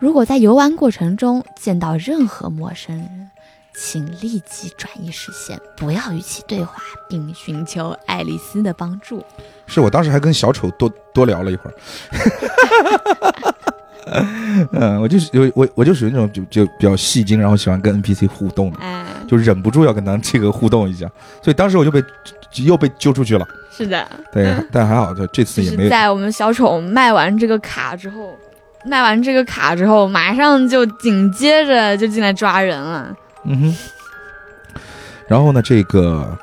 如果在游玩过程中见到任何陌生人，请立即转移视线，不要与其对话，并寻求爱丽丝的帮助。是我当时还跟小丑多多聊了一会儿。嗯，我就是我我我就属于那种就就比较戏精，然后喜欢跟 NPC 互动的，哎，就忍不住要跟他这个互动一下，所以当时我就被又被揪出去了。是的，对，但还好，就这次也没有。在我们小丑卖完这个卡之后，卖完这个卡之后，马上就紧接着就进来抓人了。嗯哼。然后呢，这个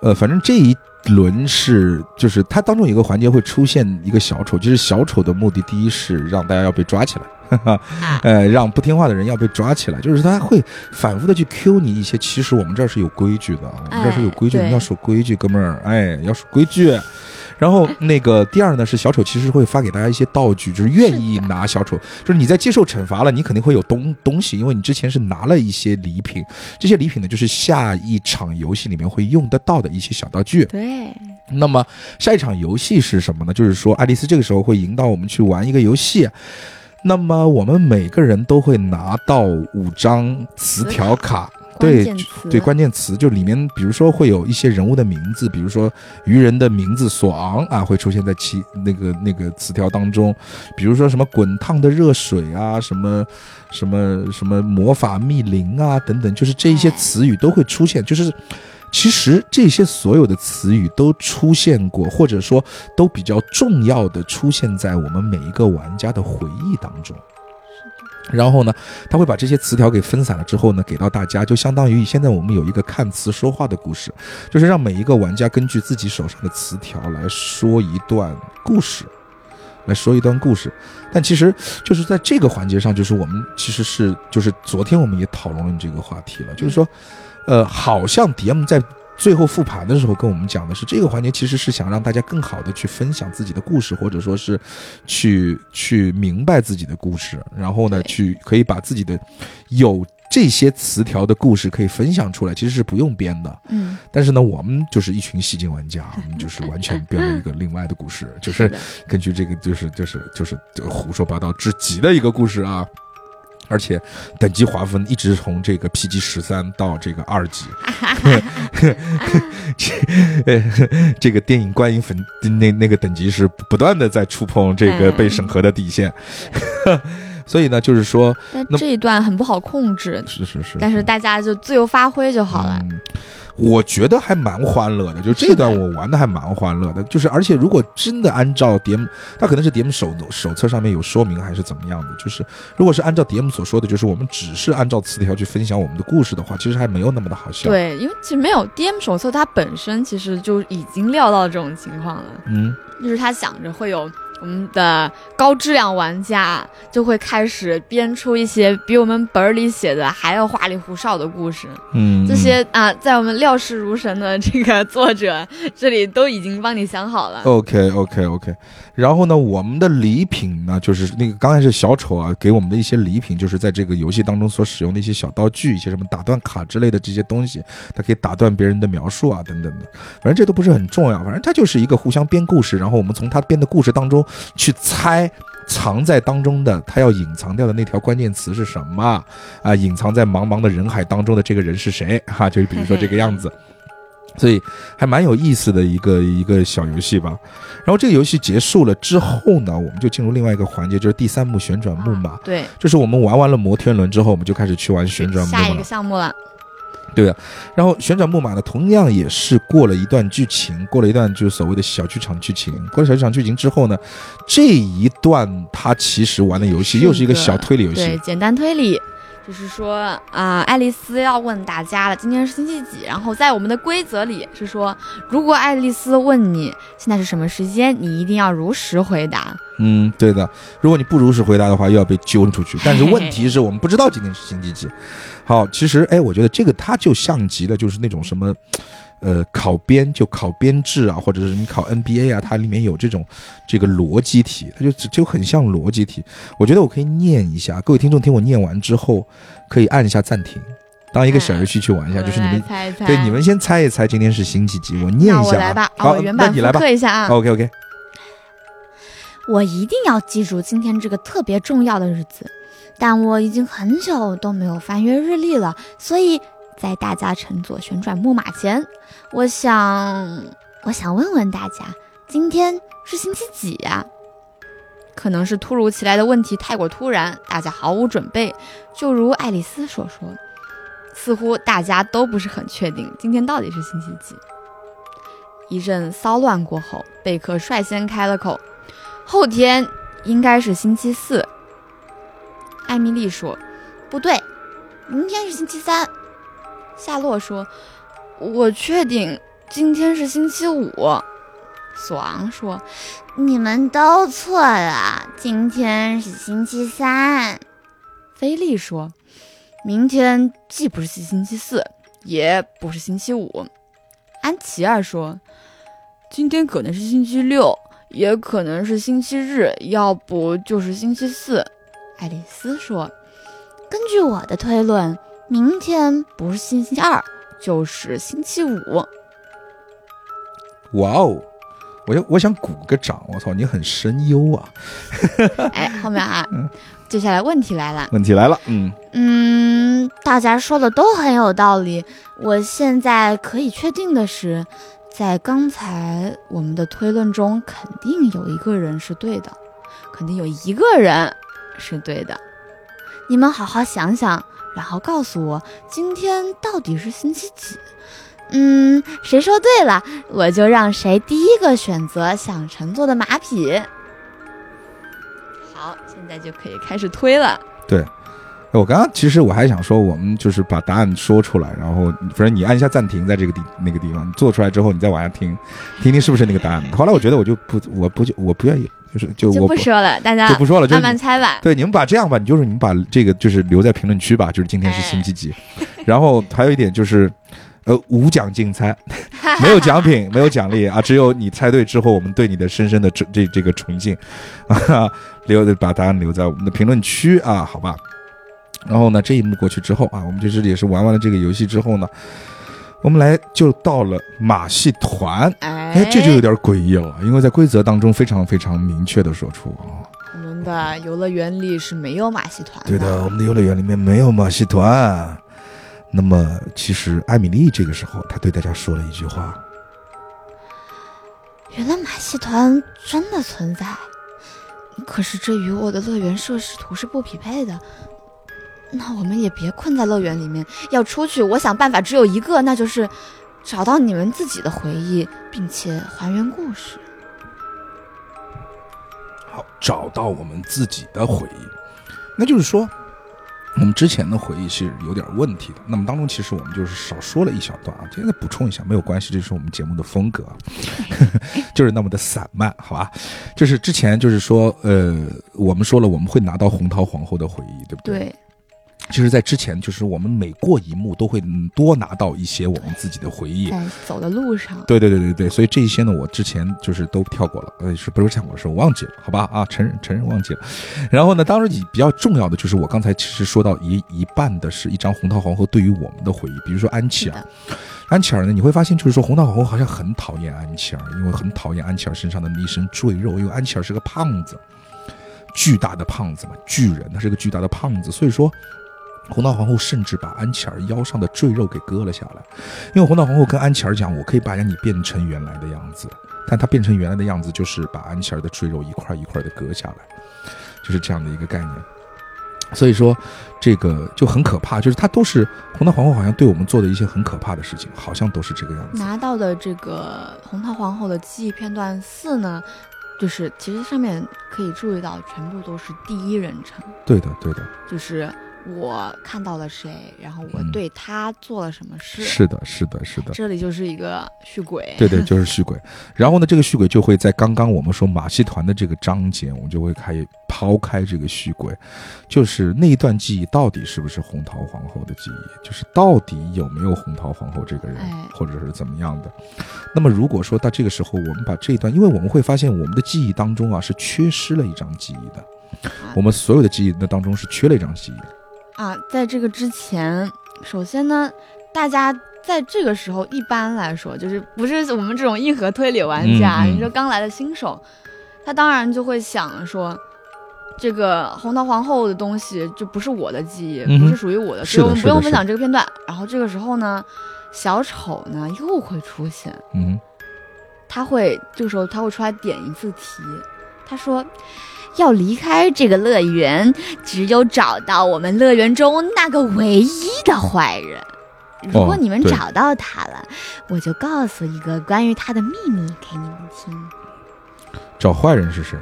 呃，反正这一轮是就是它当中有一个环节会出现一个小丑，就是小丑的目的第一是让大家要被抓起来。哈 哈，呃，让不听话的人要被抓起来，就是他会反复的去 Q 你一些，其实我们这儿是有规矩的，我们这儿是有规矩的，哎你要守规矩，哥们儿，哎，要守规矩。然后那个第二呢是小丑其实会发给大家一些道具，就是愿意拿小丑，就是你在接受惩罚了，你肯定会有东东西，因为你之前是拿了一些礼品，这些礼品呢就是下一场游戏里面会用得到的一些小道具。对，那么下一场游戏是什么呢？就是说，爱丽丝这个时候会引导我们去玩一个游戏。那么我们每个人都会拿到五张词条卡，对对，关键词就里面，比如说会有一些人物的名字，比如说愚人的名字索昂啊，会出现在其那个那个词条当中，比如说什么滚烫的热水啊，什么什么什么魔法密林啊等等，就是这一些哎词语都会出现，就是。其实这些所有的词语都出现过，或者说都比较重要的出现在我们每一个玩家的回忆当中。然后呢，他会把这些词条给分散了之后呢，给到大家，就相当于现在我们有一个看词说话的故事，就是让每一个玩家根据自己手上的词条来说一段故事，来说一段故事。但其实就是在这个环节上，就是我们其实是就是昨天我们也讨论了这个话题了，就是说，呃，好像 DM 在最后复盘的时候跟我们讲的是，这个环节其实是想让大家更好的去分享自己的故事，或者说是去去明白自己的故事，然后呢，去可以把自己的有这些词条的故事可以分享出来，其实是不用编的。嗯，但是呢，我们就是一群戏精玩家，我们就是完全编了一个另外的故事，就是根据这个就是就是就是就胡说八道至极的一个故事啊。而且等级划分一直从这个 PG 十三到这个二级，这 呃 这个电影观影粉那那个等级是不断的在触碰这个被审核的底线，所以呢，就是说这一段很不好控制，是是是，但是。大家就自由发挥就好了。嗯我觉得还蛮欢乐的，就这段我玩的还蛮欢乐的，就是而且如果真的按照 DM，它可能是 DM 手手册上面有说明还是怎么样的，就是如果是按照 DM 所说的，就是我们只是按照词条去分享我们的故事的话，其实还没有那么的好笑。，对，因为其实没有 DM 手册，它本身其实就已经料到这种情况了，嗯，就是他想着会有我们的高质量玩家就会开始编出一些比我们本儿里写的还要花里胡哨的故事。嗯，这些啊，在我们料事如神的这个 作者这里都已经帮你想好了。OK OK OK，然后呢，我们的礼品呢，就是那个刚才是小丑啊给我们的一些礼品，就是在这个游戏当中所使用的一些小道具，一些什么打断卡之类的这些东西，它可以打断别人的描述啊等等的，反正这都不是很重要，反正它就是一个互相编故事，然后我们从他编的故事当中去猜。藏在当中的，他要隐藏掉的那条关键词是什么啊？隐藏在茫茫的人海当中的这个人是谁？哈、就是比如说这个样子。所以还蛮有意思的一个一个小游戏吧。然后这个游戏结束了之后呢，我们就进入另外一个环节，就是第三幕旋转木马。对，就是我们玩完了摩天轮之后，我们就开始去玩旋转木马。下一个项目了。对啊，然后旋转木马呢，同样也是过了一段剧情，过了一段就是所谓的小剧场剧情。过了小剧场剧情之后呢，这一段他其实玩的游戏又是一个小推理游戏，对，简单推理。就是说啊，爱丽丝要问大家了，今天是星期几？然后在我们的规则里是说，如果爱丽丝问你现在是什么时间，你一定要如实回答。嗯，对的。如果你不如实回答的话，又要被揪出去。但是问题是我们不知道今天是星期几。好，其实哎，我觉得这个它就像极了，就是那种什么。呃，考编就考编制啊，或者是你考 NBA 啊，它里面有这种这个逻辑题，它就就很像逻辑题。我觉得我可以念一下，各位听众听我念完之后，可以按一下暂停，当一个小游戏去玩一下，就是你们对你们先猜一猜今天是星期几，我念一下。我来吧，好，那你来吧。一下啊。OK OK。我一定要记住今天这个特别重要的日子，但我已经很久都没有翻阅日历了，所以。在大家乘坐旋转木马前，我想，我想问问大家，今天是星期几呀？可能是突如其来的问题太过突然，大家毫无准备。就如爱丽丝所说，似乎大家都不是很确定今天到底是星期几。一阵骚乱过后，贝克率先开了口：“后天应该是星期四。”艾米丽说：“不对，明天是星期三。”夏洛说：“我确定今天是星期五。”索昂说：“你们都错了，今天是星期三。”菲利说：“明天既不是星期四，也不是星期五。”安琪儿说：“今天可能是星期六，也可能是星期日，要不就是星期四。”爱丽丝说：“根据我的推论。”明天不是星期二，就是星期五。哇哦！我我想鼓个掌，我操，你很深幽啊！哎，后面啊，接下来问题来了，问题来了，嗯嗯，大家说的都很有道理。我现在可以确定的是，在刚才我们的推论中，肯定有一个人是对的，肯定有一个人是对的。你们好好想想。然后告诉我今天到底是星期几？嗯，谁说对了，我就让谁第一个选择想乘坐的马匹。好，现在就可以开始推了。对，我刚刚其实我还想说，我们就是把答案说出来，然后反正你按一下暂停，在这个地那个地方做出来之后，你再往下听，听听是不是那个答案。后来我觉得我就不，我不就我不愿意。就是就我不说了，大家就不说了，慢慢猜吧。对，你们把这样吧，你就是你们把这个就是留在评论区吧，就是今天是星期几。然后还有一点就是，呃，无奖竞猜，没有奖品，没有奖励啊，只有你猜对之后，我们对你的深深的这这这个崇敬啊，留把答案留在我们的评论区啊，好吧。然后呢，这一幕过去之后啊，我们就是也是玩完了这个游戏之后呢。我们来就到了马戏团，哎，这就有点诡异了，因为在规则当中非常非常明确的说出啊，我们的游乐园里是没有马戏团的。对的，我们的游乐园里面没有马戏团。那么，其实艾米丽这个时候，她对大家说了一句话：“原来马戏团真的存在，可是这与我的乐园设施图是不匹配的。”那我们也别困在乐园里面，要出去。我想办法只有一个，那就是找到你们自己的回忆，并且还原故事。好，找到我们自己的回忆，那就是说，我们之前的回忆是有点问题的。那么当中其实我们就是少说了一小段啊，现在补充一下没有关系，这是我们节目的风格，就是那么的散漫，好吧？就是之前就是说，呃，我们说了我们会拿到红桃皇后的回忆，对不对？对。其实，在之前，就是我们每过一幕都会多拿到一些我们自己的回忆。在走的路上。对对对对对，所以这一些呢，我之前就是都跳过了，呃，是不是跳过？是我忘记了，好吧？啊，承认承认忘记了。然后呢，当时比较重要的就是我刚才其实说到一一半的是一张红桃皇后对于我们的回忆，比如说安琪儿。安琪儿呢，你会发现就是说红桃皇后好像很讨厌安琪儿，因为很讨厌安琪儿身上的那一身赘肉，因为安琪儿是个胖子，巨大的胖子嘛，巨人，他是个巨大的胖子，所以说。红桃皇后甚至把安琪儿腰上的赘肉给割了下来，因为红桃皇后跟安琪儿讲：“我可以把你变成原来的样子。”但她变成原来的样子，就是把安琪儿的赘肉一块一块的割下来，就是这样的一个概念。所以说，这个就很可怕，就是她都是红桃皇后好像对我们做的一些很可怕的事情，好像都是这个样子。拿到的这个红桃皇后的记忆片段四呢，就是其实上面可以注意到，全部都是第一人称。对的，对的，就是。我看到了谁，然后我对他做了什么事？是的，是的，是的。这里就是一个续鬼。对对，就是续鬼。然后呢，这个续鬼就会在刚刚我们说马戏团的这个章节，我们就会开始抛开这个续鬼，就是那一段记忆到底是不是红桃皇后的记忆？就是到底有没有红桃皇后这个人，或者是怎么样的？那么如果说到这个时候，我们把这一段，因为我们会发现我们的记忆当中啊是缺失了一张记忆的，我们所有的记忆那当中是缺了一张记忆。啊，在这个之前，首先呢，大家在这个时候一般来说，就是不是我们这种硬核推理玩家，你说刚来的新手，他当然就会想说，这个红桃皇后的东西就不是我的记忆，不是属于我的，所以我们不用分享这个片段。然后这个时候呢，小丑呢又会出现，嗯，他会这个时候他会出来点一次题，他说。要离开这个乐园，只有找到我们乐园中那个唯一的坏人。如果你们找到他了，我就告诉一个关于他的秘密给你们听。找坏人是谁？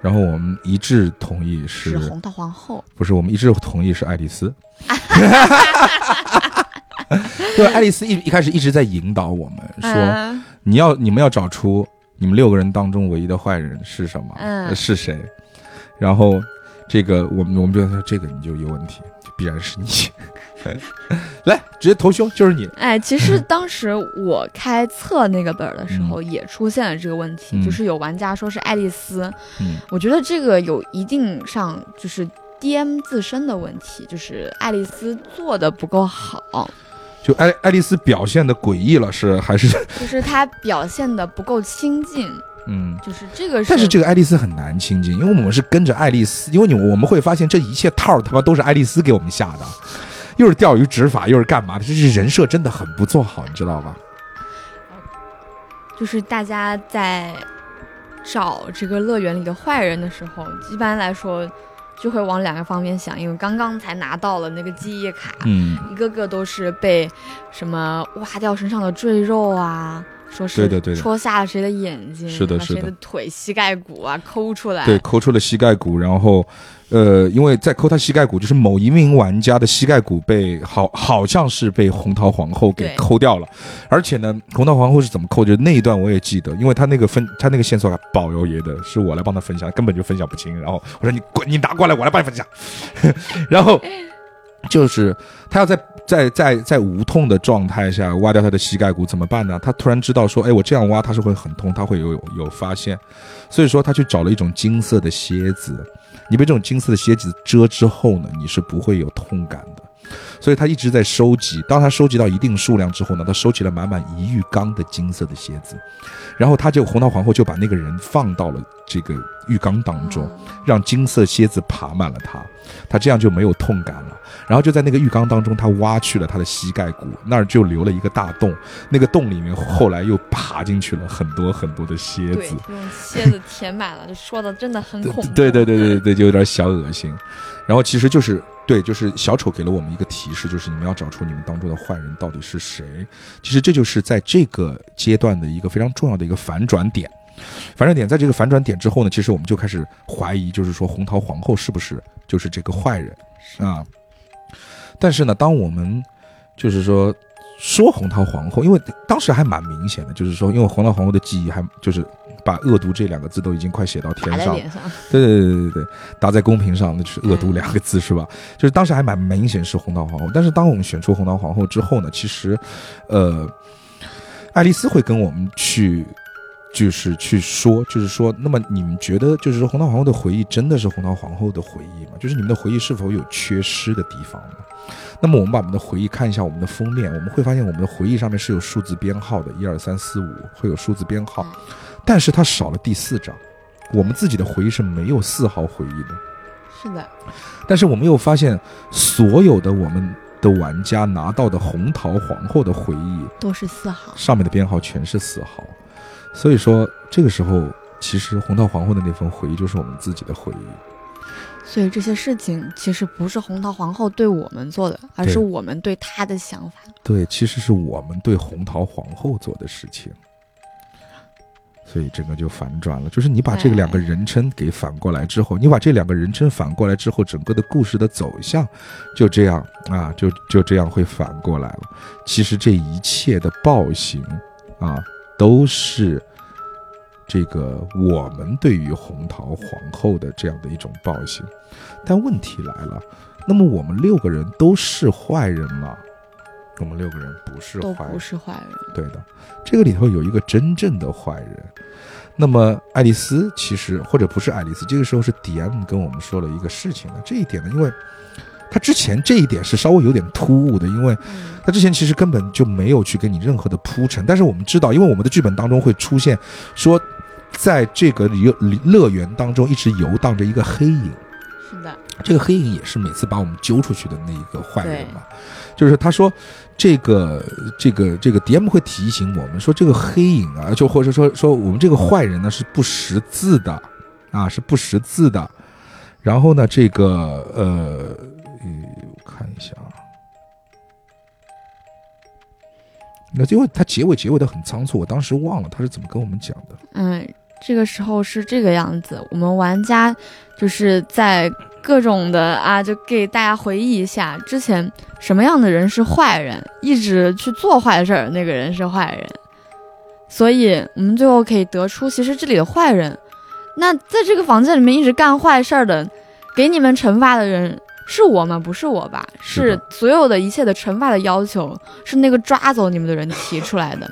然后我们一致同意是红桃皇后。不是，我们一致同意是爱丽丝。对，爱丽丝一一开始一直在引导我们说，你要你们要找出。你们六个人当中唯一的坏人是什么？嗯，是谁？然后，这个我们我们觉得这个你就有问题，必然是你。来，直接投凶，就是你。哎，其实当时我开测那个本的时候，也出现了这个问题，就是有玩家说是爱丽丝。嗯，我觉得这个有一定上就是 DM 自身的问题，就是爱丽丝做的不够好。就爱爱丽丝表现的诡异了，是还是？就是她表现的不够亲近，嗯，就是这个。但是这个爱丽丝很难亲近，因为我们是跟着爱丽丝，因为你我们会发现这一切套他妈都是爱丽丝给我们下的，又是钓鱼执法，又是干嘛的？这是人设真的很不做好，你知道吧？就是大家在找这个乐园里的坏人的时候，一般来说。就会往两个方面想，因为刚刚才拿到了那个记忆卡，嗯，一个个都是被什么挖掉身上的赘肉啊，说是对的对的，戳瞎了谁的眼睛，是的，是的，腿、膝盖骨啊抠出来，对，抠出了膝盖骨，然后。呃，因为在抠他膝盖骨，就是某一名玩家的膝盖骨被好好像是被红桃皇后给抠掉了，而且呢，红桃皇后是怎么抠？就那一段我也记得，因为他那个分他那个线索保留爷的是我来帮他分享，根本就分享不清。然后我说你滚，你拿过来，我来帮你分享。然后就是 他要在在在在无痛的状态下挖掉他的膝盖骨怎么办呢？他突然知道说，哎，我这样挖他是会很痛，他会有有发现，所以说他去找了一种金色的蝎子。你被这种金色的蝎子蛰之后呢，你是不会有痛感的。所以他一直在收集，当他收集到一定数量之后呢，他收集了满满一浴缸的金色的蝎子，然后他就红桃皇后就把那个人放到了这个浴缸当中，让金色蝎子爬满了他，他这样就没有痛感了。然后就在那个浴缸当中，他挖去了他的膝盖骨，那儿就留了一个大洞，那个洞里面后来又爬进去了很多很多的蝎子，用蝎子填满了，就说的真的很恐怖。对对对对对，就有点小恶心。然后其实就是。对，就是小丑给了我们一个提示，就是你们要找出你们当中的坏人到底是谁。其实这就是在这个阶段的一个非常重要的一个反转点。反转点在这个反转点之后呢，其实我们就开始怀疑，就是说红桃皇后是不是就是这个坏人啊？但是呢，当我们就是说。说红桃皇后，因为当时还蛮明显的，就是说，因为红桃皇后的记忆还就是把恶毒这两个字都已经快写到天上，对对对对对对，打在公屏上，那就是恶毒两个字是吧？就是当时还蛮明显是红桃皇后，但是当我们选出红桃皇后之后呢，其实，呃，爱丽丝会跟我们去，就是去说，就是说，那么你们觉得，就是说红桃皇后的回忆真的是红桃皇后的回忆吗？就是你们的回忆是否有缺失的地方呢？那么我们把我们的回忆看一下我们的封面，我们会发现我们的回忆上面是有数字编号的，一二三四五会有数字编号，但是它少了第四章，我们自己的回忆是没有丝毫回忆的，是的，但是我们又发现，所有的我们的玩家拿到的红桃皇后的回忆都是四号，上面的编号全是四号，所以说这个时候，其实红桃皇后的那份回忆就是我们自己的回忆。所以这些事情其实不是红桃皇后对我们做的，而是我们对她的想法。对，其实是我们对红桃皇后做的事情。所以整个就反转了，就是你把这个两个人称给反过来之后，你把这两个人称反过来之后，整个的故事的走向就这样啊，就就这样会反过来了。其实这一切的暴行啊，都是这个我们对于红桃皇后的这样的一种暴行。但问题来了，那么我们六个人都是坏人吗？我们六个人不是坏人，不是坏人。对的，这个里头有一个真正的坏人。那么爱丽丝其实或者不是爱丽丝，这个时候是 DM 跟我们说了一个事情的这一点呢，因为他之前这一点是稍微有点突兀的，因为他之前其实根本就没有去给你任何的铺陈。但是我们知道，因为我们的剧本当中会出现说，在这个游乐园当中一直游荡着一个黑影。是的，这个黑影也是每次把我们揪出去的那一个坏人嘛，就是他说。这个这个这个 DM 会提醒我们说，这个黑影啊，就或者说说我们这个坏人呢是不识字的，啊是不识字的。然后呢，这个呃，我看一下啊，那因为他结尾结尾的很仓促，我当时忘了他是怎么跟我们讲的。嗯，这个时候是这个样子，我们玩家就是在。各种的啊，就给大家回忆一下之前什么样的人是坏人，一直去做坏事儿，那个人是坏人。所以我们最后可以得出，其实这里的坏人，那在这个房间里面一直干坏事儿的，给你们惩罚的人是我吗？不是我吧？是所有的一切的惩罚的要求是那个抓走你们的人提出来的。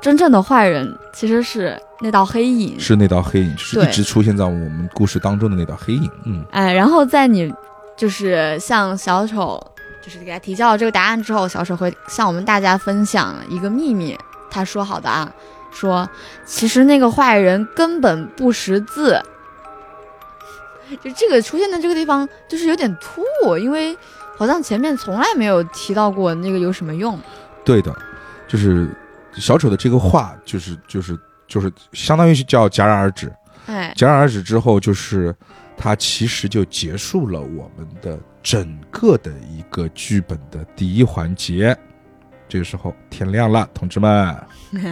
真正的坏人其实是那道黑影，是那道黑影，就是一直出现在我们故事当中的那道黑影。嗯，哎，然后在你就是向小丑就是给他提交了这个答案之后，小丑会向我们大家分享一个秘密。他说好的啊，说其实那个坏人根本不识字。就这个出现在这个地方就是有点突兀，因为好像前面从来没有提到过那个有什么用。对的，就是。小丑的这个话就是就是就是相当于是叫戛然而止，哎，戛然而止之后，就是它其实就结束了我们的整个的一个剧本的第一环节。这个时候天亮了，同志们。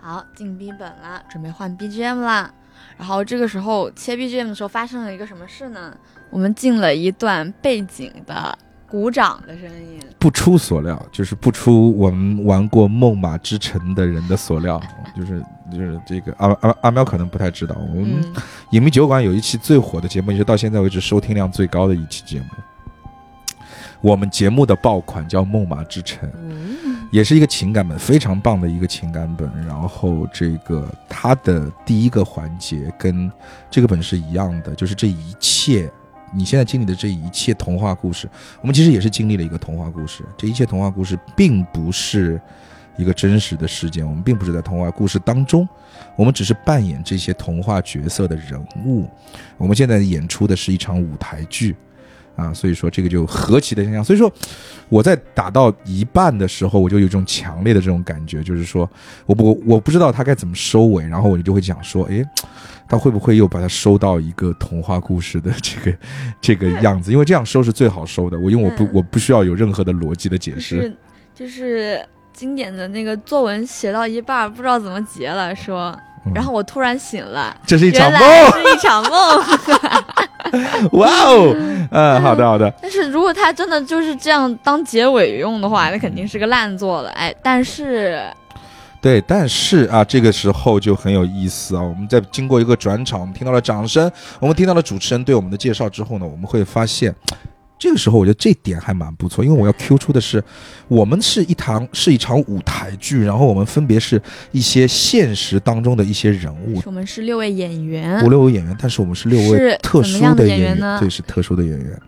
好，进 B 本了，准备换 BGM 啦。然后这个时候切 BGM 的时候发生了一个什么事呢？我们进了一段背景的。鼓掌的声音，不出所料，就是不出我们玩过《梦马之城》的人的所料，就是就是这个阿阿阿喵可能不太知道，我们影迷酒馆有一期最火的节目，也是到现在为止收听量最高的一期节目。我们节目的爆款叫《梦马之城》，也是一个情感本，非常棒的一个情感本。然后这个它的第一个环节跟这个本是一样的，就是这一切。你现在经历的这一切童话故事，我们其实也是经历了一个童话故事。这一切童话故事并不是一个真实的事件，我们并不是在童话故事当中，我们只是扮演这些童话角色的人物。我们现在演出的是一场舞台剧。啊，所以说这个就何其的相像。所以说，我在打到一半的时候，我就有一种强烈的这种感觉，就是说，我不我不知道他该怎么收尾，然后我就会讲说，哎，他会不会又把它收到一个童话故事的这个这个样子？因为这样收是最好收的。我因为我不我不需要有任何的逻辑的解释。就是经典的那个作文写到一半不知道怎么结了，说，然后我突然醒了，这是一场梦，是一场梦。哇哦，嗯，好的好的。但是如果他真的就是这样当结尾用的话，那肯定是个烂作了。哎，但是，对，但是啊，这个时候就很有意思啊。我们在经过一个转场，我们听到了掌声，我们听到了主持人对我们的介绍之后呢，我们会发现。这个时候，我觉得这点还蛮不错，因为我要 Q 出的是，我们是一堂是一场舞台剧，然后我们分别是一些现实当中的一些人物。我们是六位演员，五六位演员，但是我们是六位特殊的演员呢？对，是特殊的演员。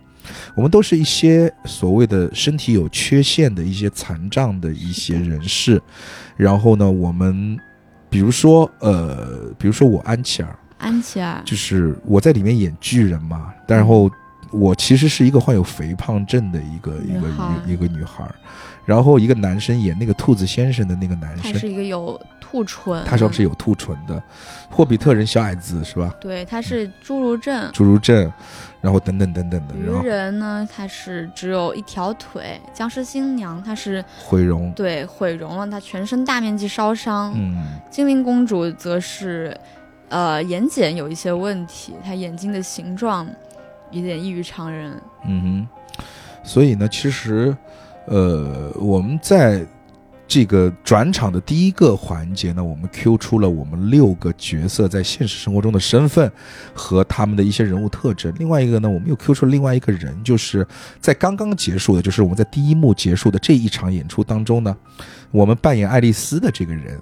我们都是一些所谓的身体有缺陷的一些残障的一些人士。然后呢，我们比如说，呃，比如说我安琪儿。安琪儿，就是我在里面演巨人嘛，然后我其实是一个患有肥胖症的一个一个一个一个女孩儿，然后一个男生演那个兔子先生的那个男生他生，是一个有兔唇，他说是有兔唇的，霍比特人小矮子是吧？对，他是侏儒症。侏儒症，然后等等等等的，鱼人呢，他是只有一条腿；僵尸新娘，她是毁容，对毁容了，她全身大面积烧伤。嗯精灵公主则是，呃，眼睑有一些问题，她眼睛的形状有点异于常人。嗯哼，所以呢，其实，呃，我们在这个转场的第一个环节呢，我们 Q 出了我们六个角色在现实生活中的身份和他们的一些人物特征。另外一个呢，我们又 Q 出了另外一个人，就是在刚刚结束的，就是我们在第一幕结束的这一场演出当中呢，我们扮演爱丽丝的这个人。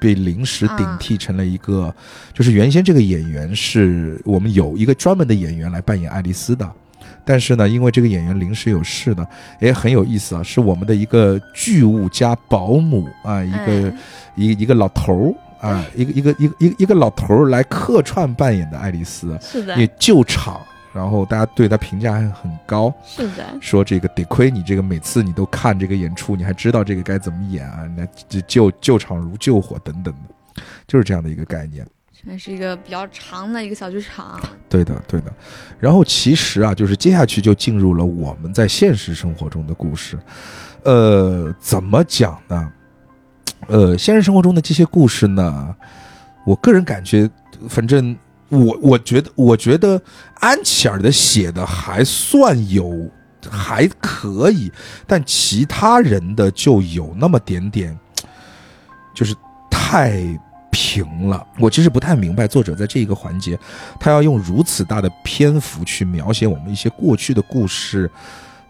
被临时顶替成了一个，就是原先这个演员是我们有一个专门的演员来扮演爱丽丝的，但是呢，因为这个演员临时有事呢，也很有意思啊，是我们的一个剧务加保姆啊，一个、哎。一个一个老头儿啊，一个一个一个一个一个老头儿来客串扮演的爱丽丝，是的，也救场，然后大家对他评价还很高，是的，说这个得亏你这个每次你都看这个演出，你还知道这个该怎么演啊，那这救救场如救火等等的，就是这样的一个概念。那是一个比较长的一个小剧场。对的，对的。然后其实啊，就是接下去就进入了我们在现实生活中的故事。呃，怎么讲呢？呃，现实生活中的这些故事呢，我个人感觉，反正我我觉得，我觉得安琪儿的写的还算有还可以，但其他人的就有那么点点，就是太平了。我其实不太明白作者在这一个环节，他要用如此大的篇幅去描写我们一些过去的故事，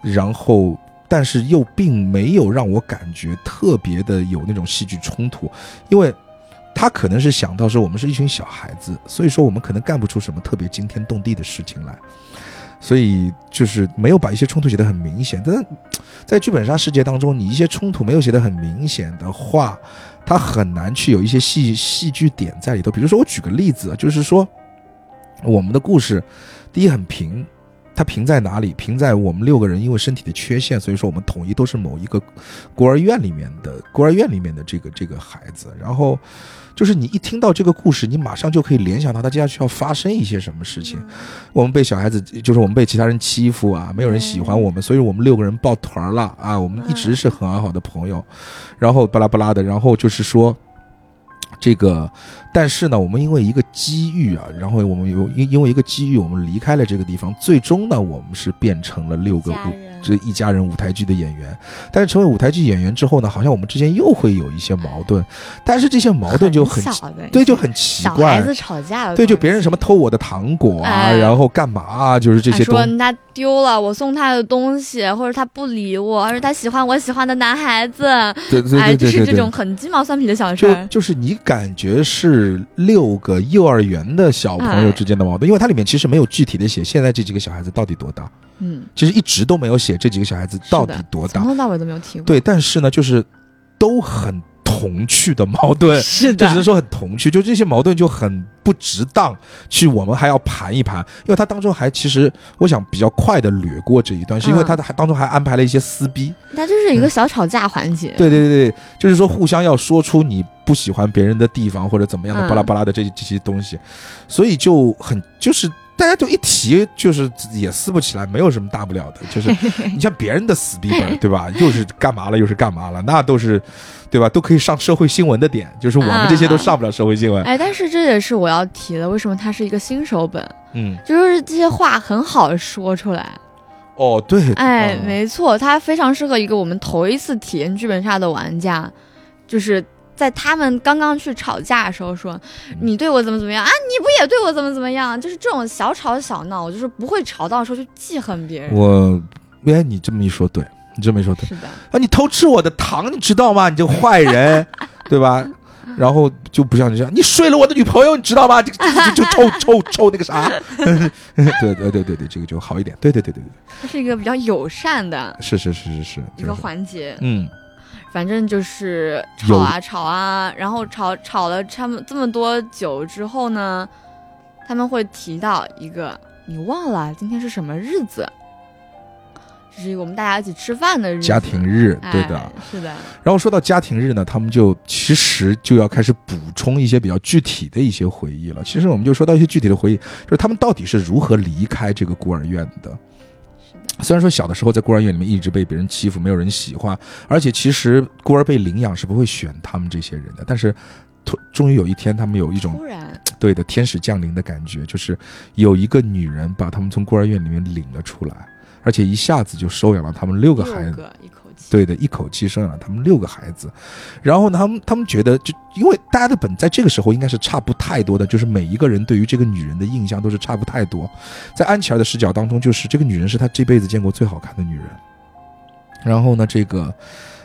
然后。但是又并没有让我感觉特别的有那种戏剧冲突，因为他可能是想到说我们是一群小孩子，所以说我们可能干不出什么特别惊天动地的事情来，所以就是没有把一些冲突写得很明显。但是在剧本杀世界当中，你一些冲突没有写得很明显的话，它很难去有一些戏戏剧点在里头。比如说，我举个例子，就是说我们的故事，第一很平。它平在哪里？平在我们六个人因为身体的缺陷，所以说我们统一都是某一个孤儿院里面的孤儿院里面的这个这个孩子。然后，就是你一听到这个故事，你马上就可以联想到他接下去要发生一些什么事情。我们被小孩子，就是我们被其他人欺负啊，没有人喜欢我们，所以我们六个人抱团了啊。我们一直是很好的朋友，然后巴拉巴拉的，然后就是说。这个，但是呢，我们因为一个机遇啊，然后我们有因因为一个机遇，我们离开了这个地方。最终呢，我们是变成了六个舞这一家人舞台剧的演员。但是成为舞台剧演员之后呢，好像我们之间又会有一些矛盾。但是这些矛盾就很对，就很奇怪。孩子吵架了，对，就别人什么偷我的糖果啊，然后干嘛啊，就是这些。说他丢了我送他的东西，或者他不理我，而是他喜欢我喜欢的男孩子。对对对对对，就是这种很鸡毛蒜皮的小事。就就是你。感觉是六个幼儿园的小朋友之间的矛盾，因为它里面其实没有具体的写现在这几个小孩子到底多大，嗯，其实一直都没有写这几个小孩子到底多大，从头到尾都没有提过。对，但是呢，就是都很童趣的矛盾，是的，就只能说很童趣，就这些矛盾就很不值当，去我们还要盘一盘，因为他当中还其实我想比较快的掠过这一段，是因为他的还当中还安排了一些撕逼，那就是一个小吵架环节，对对对对，就是说互相要说出你。不喜欢别人的地方或者怎么样的巴拉巴拉的这这些东西，所以就很就是大家就一提就是也撕不起来，没有什么大不了的。就是你像别人的死逼本，对吧？又是干嘛了，又是干嘛了，那都是对吧？都可以上社会新闻的点，就是我们这些都上不了社会新闻。哎，但是这也是我要提的，为什么它是一个新手本？嗯，就是这些话很好说出来。哦，对，哎，没错，它非常适合一个我们头一次体验剧本杀的玩家，就是。在他们刚刚去吵架的时候，说你对我怎么怎么样啊？你不也对我怎么怎么样？就是这种小吵小闹，我就是不会吵到说去记恨别人。我，哎，你这么一说，对你这么一说，对。是的。啊，你偷吃我的糖，你知道吗？你这个坏人，对吧？然后就不像你这样，你睡了我的女朋友，你知道吗？这个就臭臭臭那个啥。对对对对对，这个就好一点。对对对对对。它是一个比较友善的，是是是是是一个环节。嗯。反正就是吵啊吵啊，然后吵吵了差不这么多久之后呢，他们会提到一个，你忘了今天是什么日子？这是一个我们大家一起吃饭的日子，家庭日，对的。哎是的，然后说到家庭日呢，他们就其实就要开始补充一些比较具体的一些回忆了。其实我们就说到一些具体的回忆，就是他们到底是如何离开这个孤儿院的。虽然说小的时候在孤儿院里面一直被别人欺负，没有人喜欢，而且其实孤儿被领养是不会选他们这些人的。但是，突终于有一天，他们有一种突然，对的天使降临的感觉，就是有一个女人把他们从孤儿院里面领了出来，而且一下子就收养了他们六个孩子。对的，一口气生养了他们六个孩子，然后呢，他们他们觉得，就因为大家的本在这个时候应该是差不太多的，就是每一个人对于这个女人的印象都是差不太多。在安琪儿的视角当中，就是这个女人是他这辈子见过最好看的女人。然后呢，这个，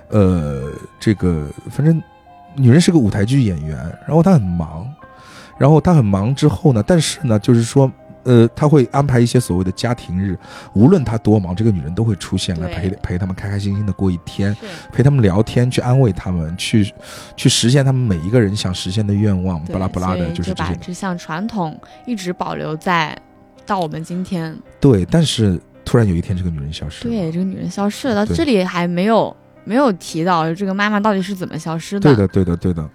呃，这个反正女人是个舞台剧演员，然后她很忙，然后她很忙之后呢，但是呢，就是说。呃，他会安排一些所谓的家庭日，无论他多忙，这个女人都会出现来陪陪他们开开心心的过一天。陪他们聊天，去安慰他们，去去实现他们每一个人想实现的愿望，对巴拉巴拉的，就是这些。把这项传统一直保留在到我们今天。对，但是突然有一天，这个女人消失了。对，这个女人消失了，到这里还没有没有提到这个妈妈到底是怎么消失的。对的，对的，对的。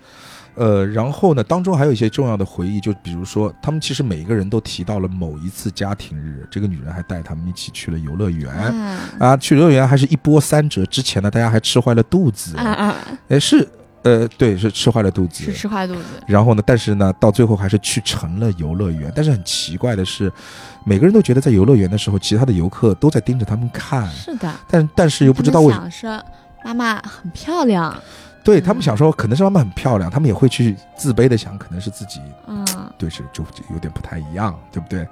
呃，然后呢，当中还有一些重要的回忆，就比如说，他们其实每一个人都提到了某一次家庭日，这个女人还带他们一起去了游乐园。啊啊，去游乐园还是一波三折，之前呢，大家还吃坏了肚子，啊啊！哎，是，呃，对，是吃坏了肚子，是吃坏肚子。然后呢，但是呢，到最后还是去成了游乐园。但是很奇怪的是，每个人都觉得在游乐园的时候，其他的游客都在盯着他们看，是的，但但是又不知道为什么。妈妈很漂亮，对他们想说，可能是他们很漂亮，他们也会去自卑的想，可能是自己嗯，对是就就有点不太一样，对不对？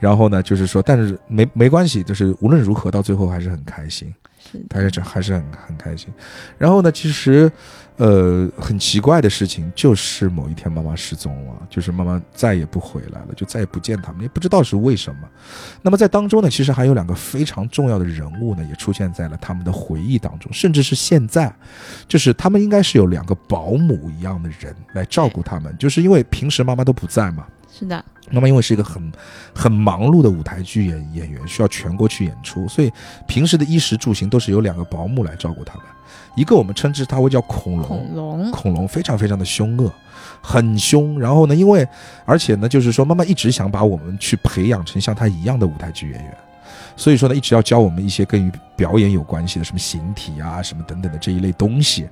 然后呢，就是说，但是没没关系，就是无论如何，到最后还是很开心。是的他还是还是很很开心。然后呢，其实，呃，很奇怪的事情就是某一天妈妈失踪了，就是妈妈再也不回来了，就再也不见他们，也不知道是为什么。那么在当中呢，其实还有两个非常重要的人物呢，也出现在了他们的回忆当中，甚至是现在，就是他们应该是有两个保姆一样的人来照顾他们，就是因为平时妈妈都不在嘛。是的，妈妈因为是一个很很忙碌的舞台剧演演员，需要全国去演出，所以平时的衣食住行都是由两个保姆来照顾他们。一个我们称之他为叫恐龙，恐龙恐龙非常非常的凶恶，很凶。然后呢，因为而且呢，就是说妈妈一直想把我们去培养成像他一样的舞台剧演员。所以说呢，一直要教我们一些跟于表演有关系的，什么形体啊，什么等等的这一类东西。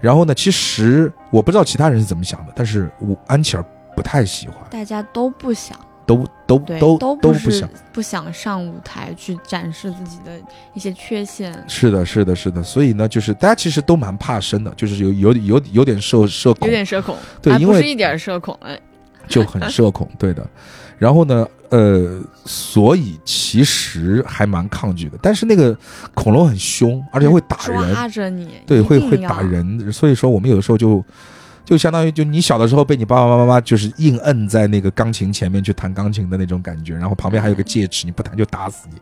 然后呢，其实我不知道其他人是怎么想的，但是我安琪儿不太喜欢，大家都不想，都都对，都都不想。不想上舞台去展示自己的一些缺陷。是的，是的，是的，所以呢，就是大家其实都蛮怕生的，就是有有有有点社社恐有，点社恐，对因为啊不是一点社恐，哎，就很社恐，对的。然后呢，呃，所以其实还蛮抗拒的。但是那个恐龙很凶，而且会打人，抓着你，对，会会打。人。所以说我们有的时候就就相当于就你小的时候被你爸爸妈妈就是硬摁在那个钢琴前面去弹钢琴的那种感觉，然后旁边还有个戒尺，你不弹就打死你，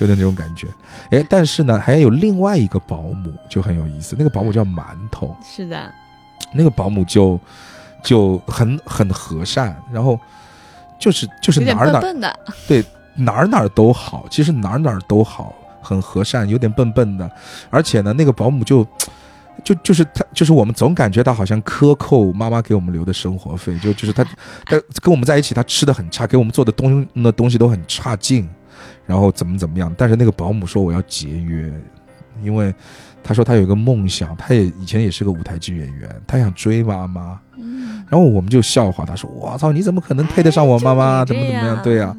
就那种感觉。哎，但是呢，还有另外一个保姆就很有意思，那个保姆叫馒头。是的，那个保姆就就很很和善，然后就是就是哪儿哪儿笨笨的，哪儿哪儿都好，其实哪儿哪儿都好，很和善，有点笨笨的，而且呢，那个保姆就。就就是他，就是我们总感觉他好像克扣妈妈给我们留的生活费，就就是他，他跟我们在一起，他吃的很差，给我们做的东那东西都很差劲，然后怎么怎么样。但是那个保姆说我要节约，因为他说他有一个梦想，他也以前也是个舞台剧演员，他想追妈妈。嗯，然后我们就笑话他说：“我操，你怎么可能配得上我妈妈？怎么怎么样？对呀、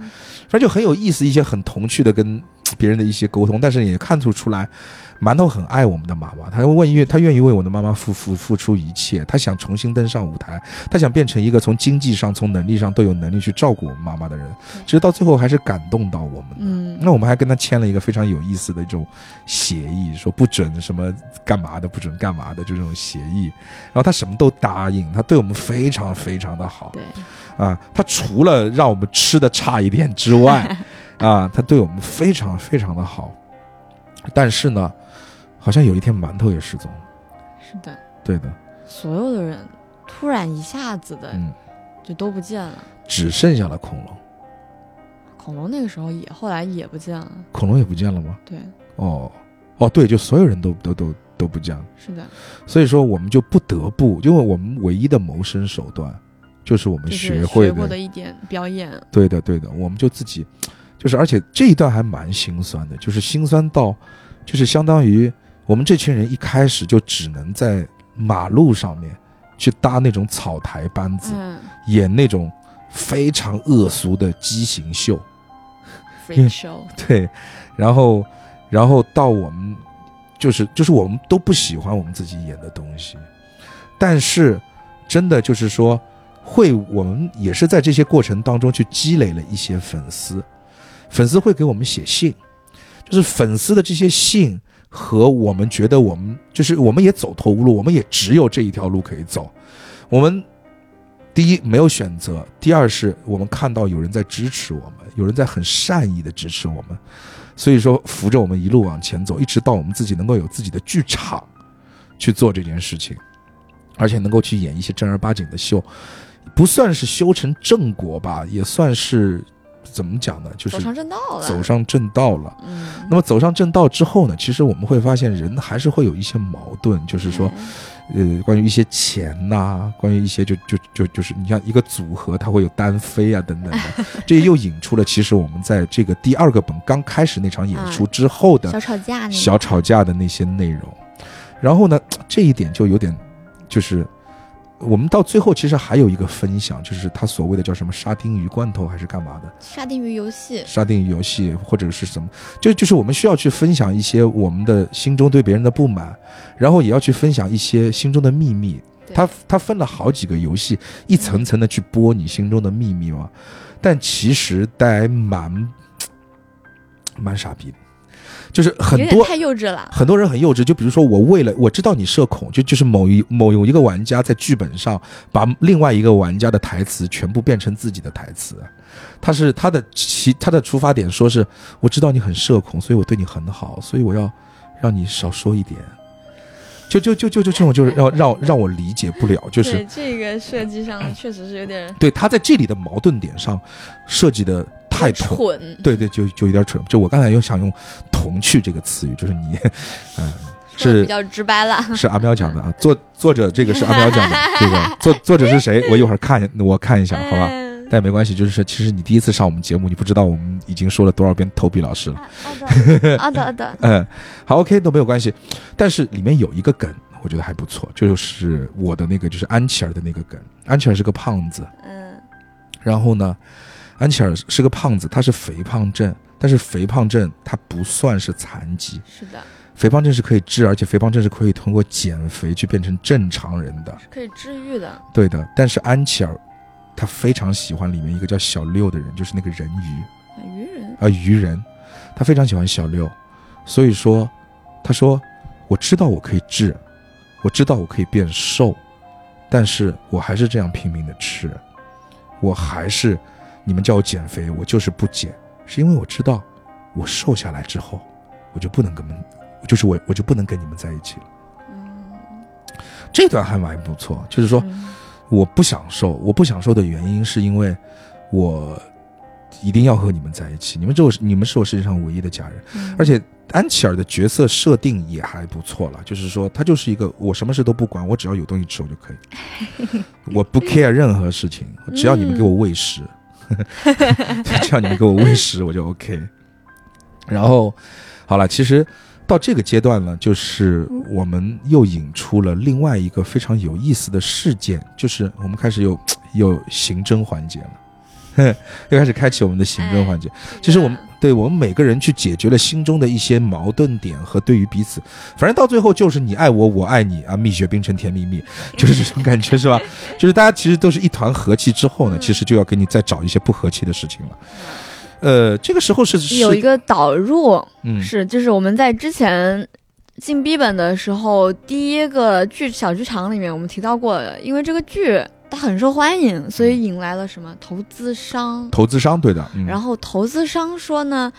反正就很有意思，一些很童趣的跟别人的一些沟通，但是也看出出来，馒头很爱我们的妈妈，他问愿他愿意为我的妈妈付付付出一切，他想重新登上舞台，他想变成一个从经济上、从能力上都有能力去照顾我们妈妈的人，其实到最后还是感动到我们的。嗯，那我们还跟他签了一个非常有意思的一种协议，说不准什么干嘛的，不准干嘛的就这种协议。然后他什么都答应，他对我们非常非常的好对，啊。他除了让我们吃的差一点之外，啊，他对我们非常非常的好。但是呢，好像有一天馒头也失踪了。是的，对的，所有的人突然一下子的嗯，就都不见了，只剩下了恐龙。恐龙那个时候也后来也不见了。恐龙也不见了吗？对，哦，哦，对，就所有人都都都都不见了。是的，所以说我们就不得不，因为我们唯一的谋生手段就是我们就是学会过的一点表演。对的，对的，我们就自己，就是而且这一段还蛮心酸的，就是心酸到，就是相当于我们这群人一开始就只能在马路上面去搭那种草台班子，嗯。演那种非常恶俗的畸形秀，，freak show，对，然后，然后到我们就是就是我们都不喜欢我们自己演的东西，但是真的就是说，会我们也是在这些过程当中去积累了一些粉丝，粉丝会给我们写信，就是粉丝的这些信和我们觉得我们就是我们也走投无路，我们也只有这一条路可以走，我们。第一没有选择，第二是我们看到有人在支持我们，有人在很善意的支持我们，所以说扶着我们一路往前走，一直到我们自己能够有自己的剧场去做这件事情，而且能够去演一些正儿八经的秀，不算是修成正果吧，也算是怎么讲呢？就是走上正道了。走上正道了。嗯，那么走上正道之后呢，其实我们会发现人还是会有一些矛盾，就是说，呃，关于一些钱呐、关于一些就就就就是你像一个组合，它会有单飞啊等等的，这又引出了其实我们在这个第二个本刚开始那场演出之后的小吵架小吵架的那些内容。然后呢，这一点就有点，就是我们到最后其实还有一个分享，就是他所谓的叫什么沙丁鱼罐头还是干嘛的？沙丁鱼游戏，沙丁鱼游戏或者是什么，就就是我们需要去分享一些我们的心中对别人的不满，然后也要去分享一些心中的秘密。对它它分了好几个游戏，一层层的去剥你心中的秘密嘛。但其实呆蛮蛮傻逼的，就是很多太幼稚了。很多人很幼稚，就比如说我为了我知道你社恐，就就是某一某有一个玩家在剧本上把另外一个玩家的台词全部变成自己的台词，他是他的其他的出发点说是我知道你很社恐，所以我对你很好，所以我要让你少说一点。就就就就就这种就是让让让我理解不了，就是对这个设计上确实是有点对他在这里的矛盾点上设计的太童蠢，对对，就就有点蠢。就我刚才又想用“童趣”这个词语，就是你，嗯，是 比较直白了。是阿喵讲的啊。作作者这个是阿喵讲的，这个作作者是谁？我一会儿看我看一下，好吧？嗯但没关系，就是其实你第一次上我们节目，你不知道我们已经说了多少遍投币老师了。好的好的，嗯，好，OK 都没有关系。但是里面有一个梗，我觉得还不错，就是我的那个就是安琪儿的那个梗。安琪儿是个胖子，嗯然后呢，安琪儿是个胖子，他是肥胖症，但是肥胖症他不算是残疾，是的，肥胖症是可以治，而且肥胖症是可以通过减肥去变成正常人的。是可以治愈的。对的，但是安琪儿，他非常喜欢里面一个叫小六的人，就是那个人鱼鱼人，啊、鱼人，他非常喜欢小六，所以说，他说我知道我可以治，我知道我可以变瘦，但是我还是这样拼命的吃，我还是你们叫我减肥，我就是不减，是因为我知道我瘦下来之后，我就不能跟们，就是我我就不能跟你们在一起了。嗯，这段还蛮不错，就是说。嗯我不想瘦，我不想瘦的原因是因为我一定要和你们在一起，你们就是你们是我世界上唯一的家人。嗯而且安琪儿的角色设定也还不错了，就是说她就是一个我什么事都不管，我只要有东西吃我就可以，我不 care 任何事情，只要你们给我喂食，只要你们给我喂食我就 OK。然后好了，其实到这个阶段呢，就是我们又引出了另外一个非常有意思的事件，就是我们开始有有刑侦环节了，又开始开启我们的行政环节。其实我们对我们每个人去解决了心中的一些矛盾点和对于彼此，反正到最后就是你爱我，我爱你啊，蜜雪冰城甜蜜蜜，就是这种感觉是吧？就是大家其实都是一团和气之后呢，其实就要给你再找一些不和气的事情了。呃，这个时候是是有一个导入，嗯是就是我们在之前进 B 本的时候，第一个剧小剧场里面我们提到过，因为这个剧它很受欢迎，所以引来了什么投资商，投资商对的，嗯、然后投资商说呢，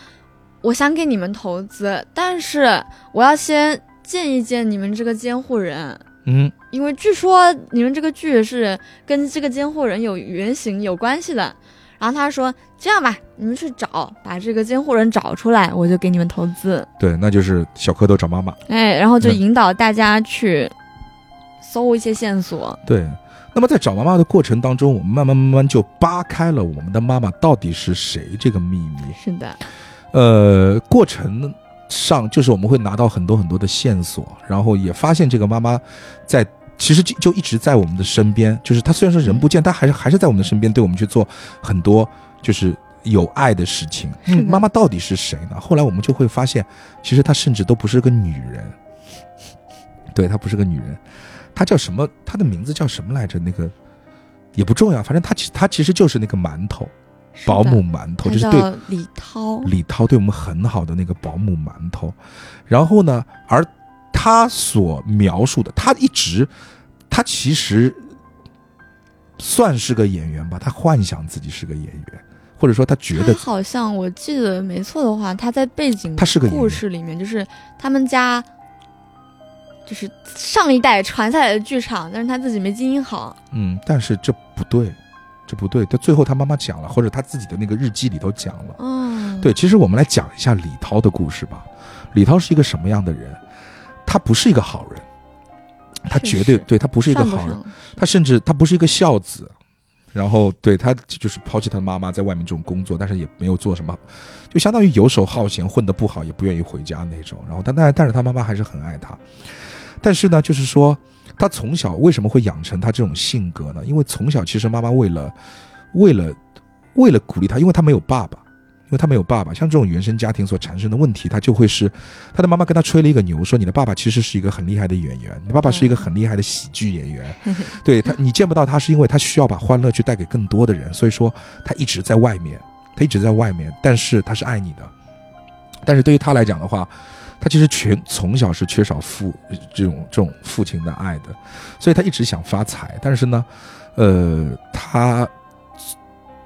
我想给你们投资，但是我要先见一见你们这个监护人。嗯因为据说你们这个剧是跟这个监护人有原型有关系的，然后他说：“这样吧，你们去找，把这个监护人找出来，我就给你们投资。对，那就是小蝌蚪找妈妈。”哎，然后就嗯引导大家去搜一些线索。对，那么在找妈妈的过程当中，我们慢慢慢慢就扒开了我们的妈妈到底是谁这个秘密。是的，呃，过程上就是我们会拿到很多很多的线索，然后也发现这个妈妈在其实就就一直在我们的身边，就是她虽然说人不见，但还是还是在我们的身边，对我们去做很多就是有爱的事情。嗯，妈妈到底是谁呢？后来我们就会发现，其实她甚至都不是个女人，对她不是个女人，她叫什么？他的名字叫什么来着？那个也不重要，反正他其他其实就是那个馒头。保姆馒头，就是对李涛。李涛对我们很好的那个保姆馒头，然后呢，而他所描述的，他一直，他其实算是个演员吧，他幻想自己是个演员，或者说他觉他得好像我记得没错的话，他在背景他是个故事里面，就是他们家就是上一代传下来的剧场，但是他自己没经营好。嗯，但是这不对，这不对。他最后他妈妈讲了，或者他自己的那个日记里头讲了。嗯，对，其实我们来讲一下李涛的故事吧。李涛是一个什么样的人？他不是一个好人，他绝对对他不是一个好人。他甚至他不是一个孝子，然后对他就是抛弃他的妈妈在外面这种工作，但是也没有做什么，就相当于游手好闲，混得不好也不愿意回家那种。然后他但但是他妈妈还是很爱他，但是呢，就是说他从小为什么会养成他这种性格呢？因为从小其实妈妈为了为了为了鼓励他，因为他没有爸爸。因为他没有爸爸，像这种原生家庭所产生的问题，他就会是他的妈妈跟他吹了一个牛，说你的爸爸其实是一个很厉害的演员，你爸爸是一个很厉害的喜剧演员，对他，你见不到他，是因为他需要把欢乐去带给更多的人，所以说他一直在外面，他一直在外面，但是他是爱你的，但是对于他来讲的话，他其实全从小是缺少父这种这种父亲的爱的，所以他一直想发财，但是呢，呃，他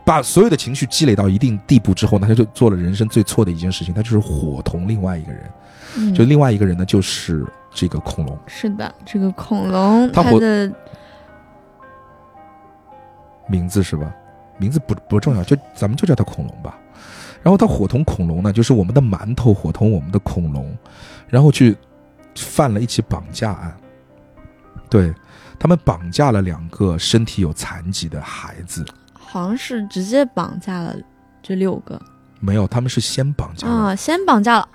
把所有的情绪积累到一定地步之后呢，他就做了人生最错的一件事情，他就是伙同另外一个人，嗯就另外一个人呢就是这个恐龙。是的，这个恐龙它活它的名字是吧？名字不不重要，就咱们就叫他恐龙吧。然后他伙同恐龙呢，就是我们的馒头伙同我们的恐龙，然后去犯了一起绑架案。对他们绑架了两个身体有残疾的孩子，好像是直接绑架了这六个。没有，他们是先绑架了。啊，先绑架了，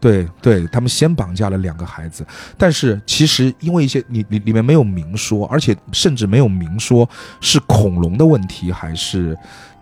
对对，他们先绑架了两个孩子，但是其实因为一些你里里面没有明说，而且甚至没有明说是恐龙的问题还是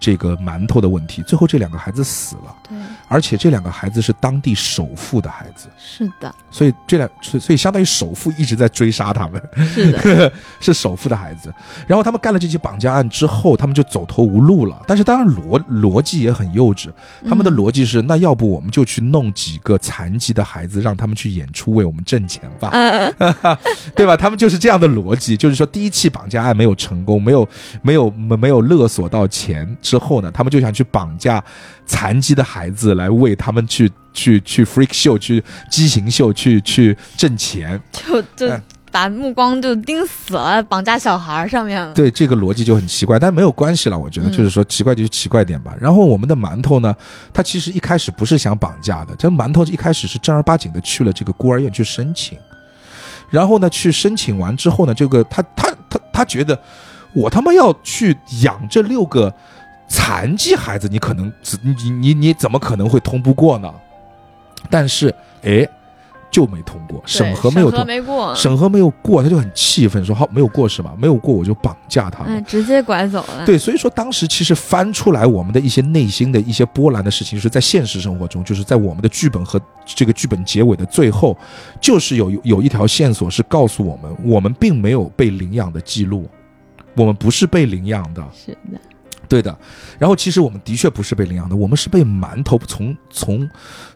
这个馒头的问题，最后这两个孩子死了，对，而且这两个孩子是当地首富的孩子，是的，所以这两所以所以相当于首富一直在追杀他们，是的，是首富的孩子。然后他们干了这起绑架案之后，他们就走投无路了。但是当然逻逻辑也很幼稚，他们的嗯。逻辑是，那要不我们就去弄几个残疾的孩子，让他们去演出，为我们挣钱吧，嗯，对吧？他们就是这样的逻辑，就是说第一起绑架案没有成功，没有没有没没有勒索到钱之后呢，他们就想去绑架残疾的孩子来为他们去去去 freak show 去畸形秀去去挣钱。就就哎把目光就盯死了绑架小孩上面了，对这个逻辑就很奇怪，但没有关系了，我觉得嗯就是说奇怪就奇怪点吧。然后我们的馒头呢，他其实一开始不是想绑架的，这馒头一开始是正儿八经的去了这个孤儿院去申请，然后呢去申请完之后呢，这个他他他他觉得我他妈要去养这六个残疾孩子，你可能你你你你怎么可能会通不过呢？但是哎，就没通过，审核没有审核通。没过，审核没有过，他就很气愤，说好没有过是吧？没有过我就绑架他们。哎，直接拐走了，对，所以说当时其实翻出来我们的一些内心的一些波澜的事情，是在现实生活中，就是在我们的剧本和这个剧本结尾的最后，就是有有一条线索是告诉我们，我们并没有被领养的记录，我们不是被领养的，是的，对的。然后其实我们的确不是被领养的，我们是被馒头从从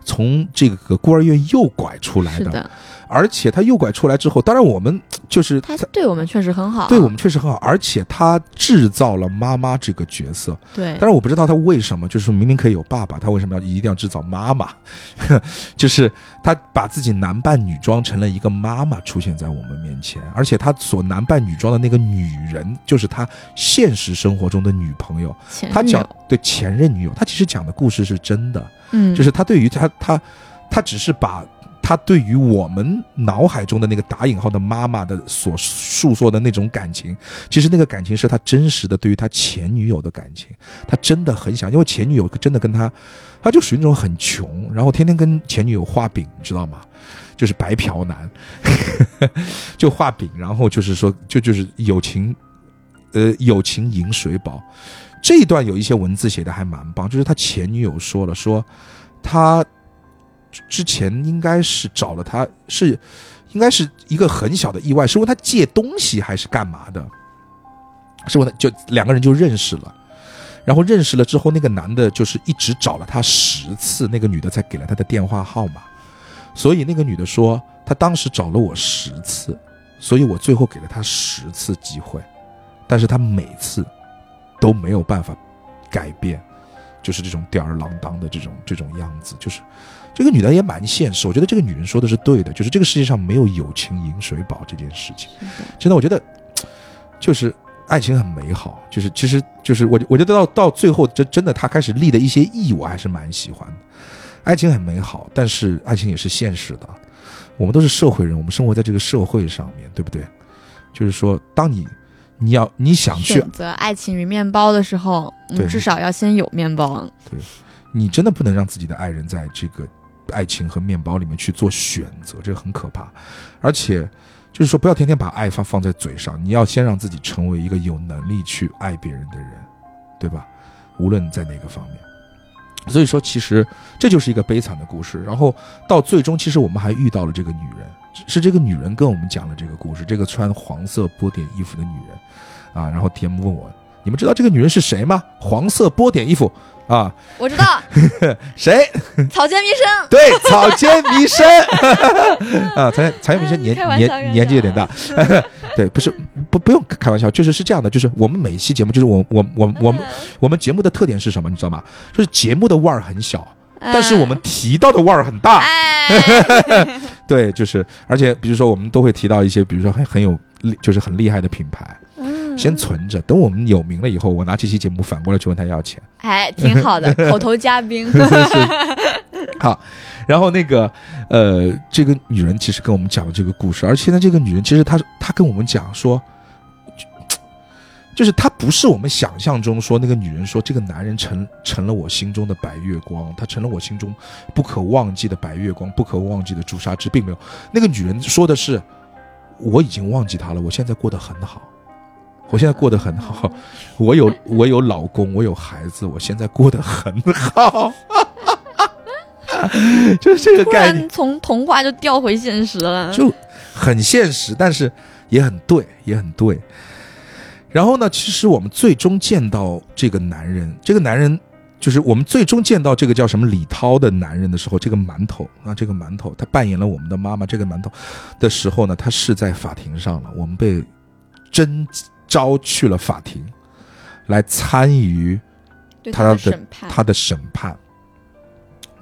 从这个孤儿院诱拐出来的。而且他右拐出来之后，当然我们 就是他对我们确实很好，对我们确实很好，而且他制造了妈妈这个角色。对，但是我不知道他为什么，就是明明可以有爸爸，他为什么要一定要制造妈妈？就是他把自己男扮女装成了一个妈妈出现在我们面前，而且他所男扮女装的那个女人，就是他现实生活中的女朋友。他讲对前任女友，他其实讲的故事是真的，嗯，就是他对于他他他只是把。他对于我们脑海中的那个打引号的妈妈的所诉说的那种感情，其实那个感情是他真实的对于他前女友的感情。他真的很想，因为前女友真的跟他，他就属于那种很穷，然后天天跟前女友画饼，你知道吗？就是白嫖男，就画饼，然后就是说，就就是友情，呃，友情饮水饱。这一段有一些文字写的还蛮棒，就是他前女友说了，说他。之前应该是找了他，是应该是一个很小的意外，是问他借东西还是干嘛的？是问他就两个人就认识了，然后认识了之后，那个男的就是一直找了他十次，那个女的才给了他的电话号码。所以那个女的说，他当时找了我十次，所以我最后给了他十次机会，但是他每次都没有办法改变，就是这种吊儿郎当的这种这种样子，就是。这个女的也蛮现实，我觉得这个女人说的是对的，就是这个世界上没有友情饮水饱这件事情。真的，我觉得就是爱情很美好，就是其实就是我我觉得到到最后，这真的她开始立的一些义，我还是蛮喜欢的。爱情很美好，但是爱情也是现实的。我们都是社会人，我们生活在这个社会上面对不对？就是说，当你你要你想去选择爱情与面包的时候，你，至少要先有面包。对，你真的不能让自己的爱人在这个。爱情和面包里面去做选择，这个很可怕，而且就是说，不要天天把爱放放在嘴上，你要先让自己成为一个有能力去爱别人的人，对吧？无论在哪个方面。所以说，其实这就是一个悲惨的故事。然后到最终，其实我们还遇到了这个女人，是这个女人跟我们讲了这个故事。这个穿黄色波点衣服的女人，啊，然后 T.M 问我，你们知道这个女人是谁吗？黄色波点衣服。啊，我知道，谁？草间弥生。对，草间弥生。啊，草草间弥生年年年纪有点大。对，不是不不用开玩笑，就是是这样的，就是我们每一期节目，就是我我我我们我们节目的特点是什么？你知道吗？就是节目的腕儿很小，但是我们提到的腕儿很大。对，就是而且比如说我们都会提到一些，比如说很很有就是很厉害的品牌。先存着，等我们有名了以后，我拿这期节目反过来去问他要钱。哎，挺好的，口头嘉宾。好，然后那个，呃，这个女人其实跟我们讲了这个故事，而且呢，这个女人其实她她跟我们讲说，就是她不是我们想象中说那个女人说这个男人成成了我心中的白月光，他成了我心中不可忘记的白月光，不可忘记的朱砂痣，并没有。那个女人说的是，我已经忘记他了，我现在过得很好。我现在过得很好，我有我有老公，我有孩子，我现在过得很好，就是这个概念，从童话就掉回现实了，就很现实，但是也很对，也很对。然后呢，其实我们最终见到这个男人，这个男人就是我们最终见到这个叫什么李涛的男人的时候，这个馒头啊，这个馒头他扮演了我们的妈妈，这个馒头的时候呢，他是在法庭上了，我们被真。招去了法庭，来参与他的他的审判。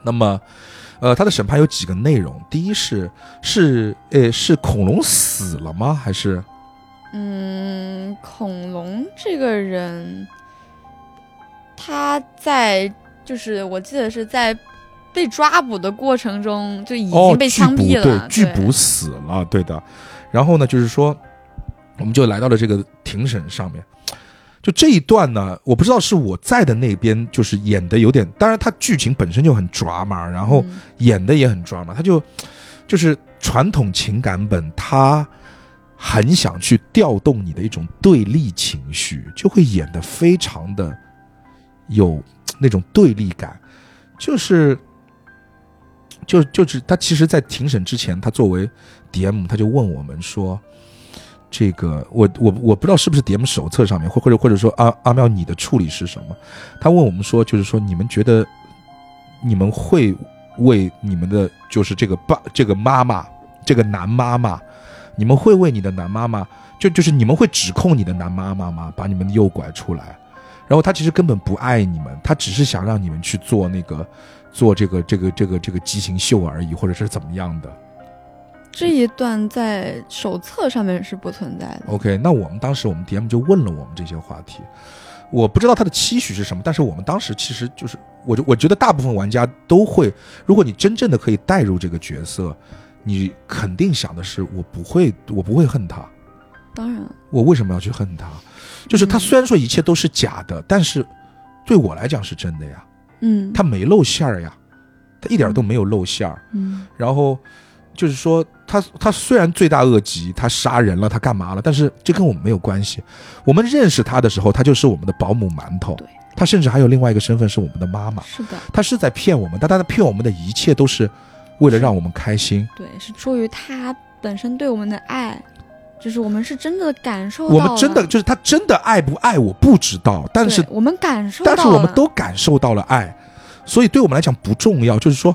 那么，呃，他的审判有几个内容？第一是是呃是恐龙死了吗？还是？嗯，恐龙这个人，他在就是我记得是在被抓捕的过程中就已经被枪毙了，对，拒捕死了，对的。然后呢，就是说。我们就来到了这个庭审上面，就这一段呢，我不知道是我在的那边，就是演的有点，当然他剧情本身就很抓嘛，然后演的也很抓嘛，他就就是传统情感本，他很想去调动你的一种对立情绪，就会演的非常的有那种对立感，就是就就是他其实，在庭审之前，他作为 DM，他就问我们说。这个我我我不知道是不是 DM 手册上面，或或者或者说阿阿妙你的处理是什么？他问我们说，就是说你们觉得你们会为你们的就是这个爸这个妈妈这个男妈妈，你们会为你的男妈妈，就就是你们会指控你的男妈妈吗？把你们诱拐出来，然后他其实根本不爱你们，他只是想让你们去做那个做这个这个这个这个畸形秀而已，或者是怎么样的。这一段在手册上面是不存在的。OK，那我们当时我们 DM 就问了我们这些话题，我不知道他的期许是什么，但是我们当时其实就是，我就我觉得大部分玩家都会，如果你真正的可以带入这个角色，你肯定想的是，我不会，我不会恨他，当然，我为什么要去恨他？就是他嗯。虽然说一切都是假的，但是对我来讲是真的呀，嗯，他没露馅儿呀，他一点都没有露馅儿，嗯。然后就是说，他他虽然罪大恶极，他杀人了，他干嘛了，但是这跟我们没有关系。我们认识他的时候，他就是我们的保姆馒头对，他甚至还有另外一个身份是我们的妈妈。是的，他是在骗我们，但他在骗我们的一切都是为了让我们开心。对，是出于他本身对我们的爱，就是我们是真的感受到我们真的就是他真的爱不爱我不知道，但是我们感受到，但是我们都感受到了爱，所以对我们来讲不重要。就是说，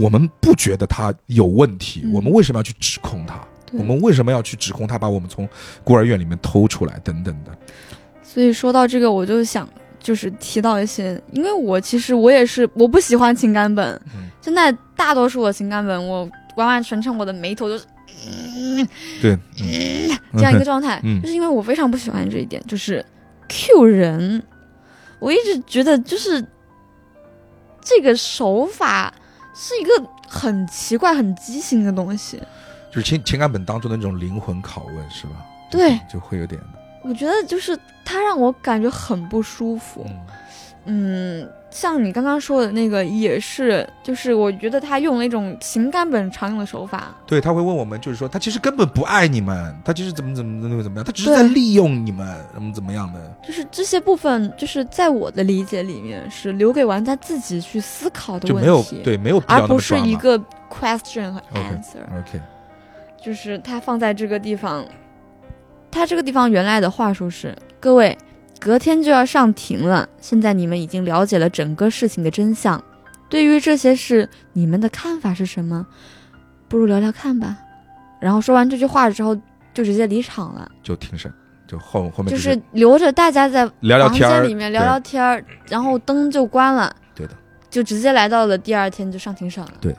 我们不觉得他有问题，嗯。我们为什么要去指控他？我们为什么要去指控他把我们从孤儿院里面偷出来等等的？所以说到这个，我就想就是提到一些，因为我其实我也是我不喜欢情感本，嗯。现在大多数的情感本，我完完全全我的眉头就是、嗯、对，嗯，这样一个状态，嗯。就是因为我非常不喜欢这一点，就是 Q 人，我一直觉得就是这个手法是一个很奇怪、很畸形的东西。就是情情感本当中的那种灵魂拷问，是吧？对，就会有点，我觉得就是它让我感觉很不舒服。嗯嗯，像你刚刚说的那个也是，就是我觉得他用了一种情感本常用的手法。对，他会问我们，就是说他其实根本不爱你们，他其实怎么怎么怎么怎么样，他只是在利用你们，怎么怎么样的。就是这些部分，就是在我的理解里面是留给玩家自己去思考的就没有问题，对没有必要而不是一个 question 和 answer。OK，就是他放在这个地方，他这个地方原来的话术是：各位，隔天就要上庭了，现在你们已经了解了整个事情的真相，对于这些事，你们的看法是什么？不如聊聊看吧。然后说完这句话之后，就直接离场了，就庭审，就后后面就是是留着大家在聊聊天儿房间里面聊聊天儿，然后灯就关了，对的。就直接来到了第二天就上庭审了。对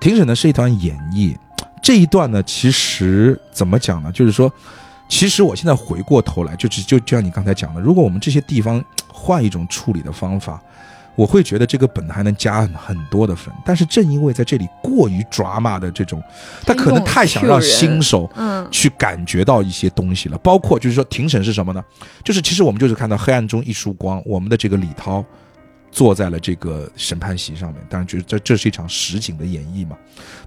庭审呢是一段演绎，这一段呢其实怎么讲呢？就是说，其实我现在回过头来，就就就就像你刚才讲的，如果我们这些地方换一种处理的方法，我会觉得这个本还能加很很多的分。但是正因为在这里过于抓马的这种，他可能太想让新手嗯，去感觉到一些东西了，包括就是说庭审是什么呢？就是其实我们就是看到黑暗中一束光，我们的这个李涛坐在了这个审判席上面，当然就是这这是一场实景的演绎嘛，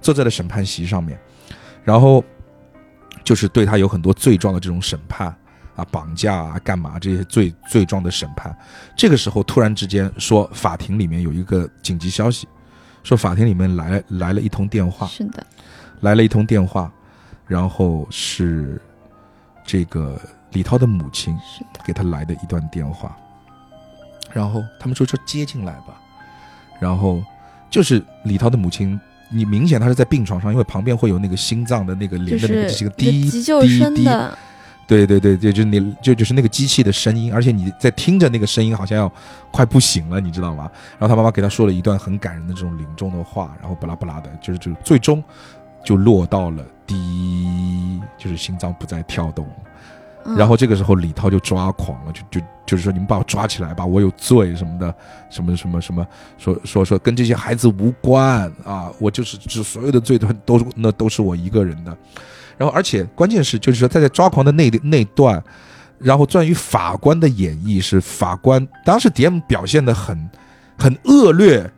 坐在了审判席上面，然后就是对他有很多罪状的这种审判啊，绑架啊，干嘛这些罪罪状的审判，这个时候突然之间说法庭里面有一个紧急消息，说法庭里面来来了一通电话，是的，来了一通电话，然后是这个李涛的母亲是的，给他来的一段电话，然后他们说说接进来吧，然后就是李涛的母亲，你明显他是在病床上，因为旁边会有那个心脏的那个就连的那个是这个滴滴滴，对对对对，就是你就就是那个机器的声音，而且你在听着那个声音，好像要快不行了，你知道吗？然后他妈妈给他说了一段很感人的这种临终的话，然后巴拉巴拉的，就是就最终就落到了滴，就是心脏不再跳动。嗯然后这个时候李涛就抓狂了，就就就是说你们把我抓起来吧，我有罪什么的，什么什么什么，说说说跟这些孩子无关啊，我就是只所有的罪都都那都是我一个人的。然后而且关键是就是说他在抓狂的那那段，然后关于法官的演绎是法官当时 DM 表现的很很恶劣。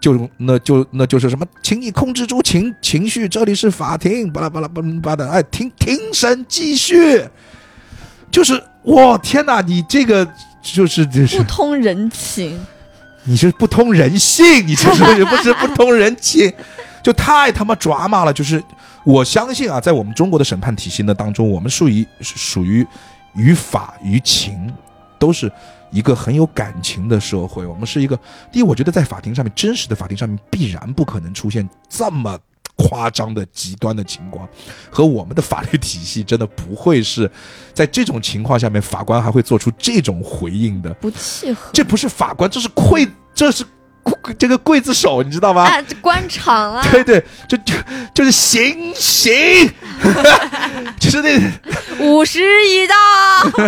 就那就那就是什么，请你控制住情情绪，这里是法庭，巴拉巴拉巴拉巴拉的，哎，庭庭审继续，就是我天哪，你这个就是就是不通人情，你是不通人性，你这是不是不通人情？就太他妈抓马了。就是我相信啊，在我们中国的审判体系呢当中，我们属于属于于法于情，都是一个很有感情的社会。我们是一个第一，我觉得在法庭上面，真实的法庭上面必然不可能出现这么夸张的极端的情况，和我们的法律体系真的不会是在这种情况下面，法官还会做出这种回应的，不契合。这不是法官，这是刽，这是这个刽子手，你知道吗？啊，官场啊，对对，就就就是行刑，就是那五十一刀，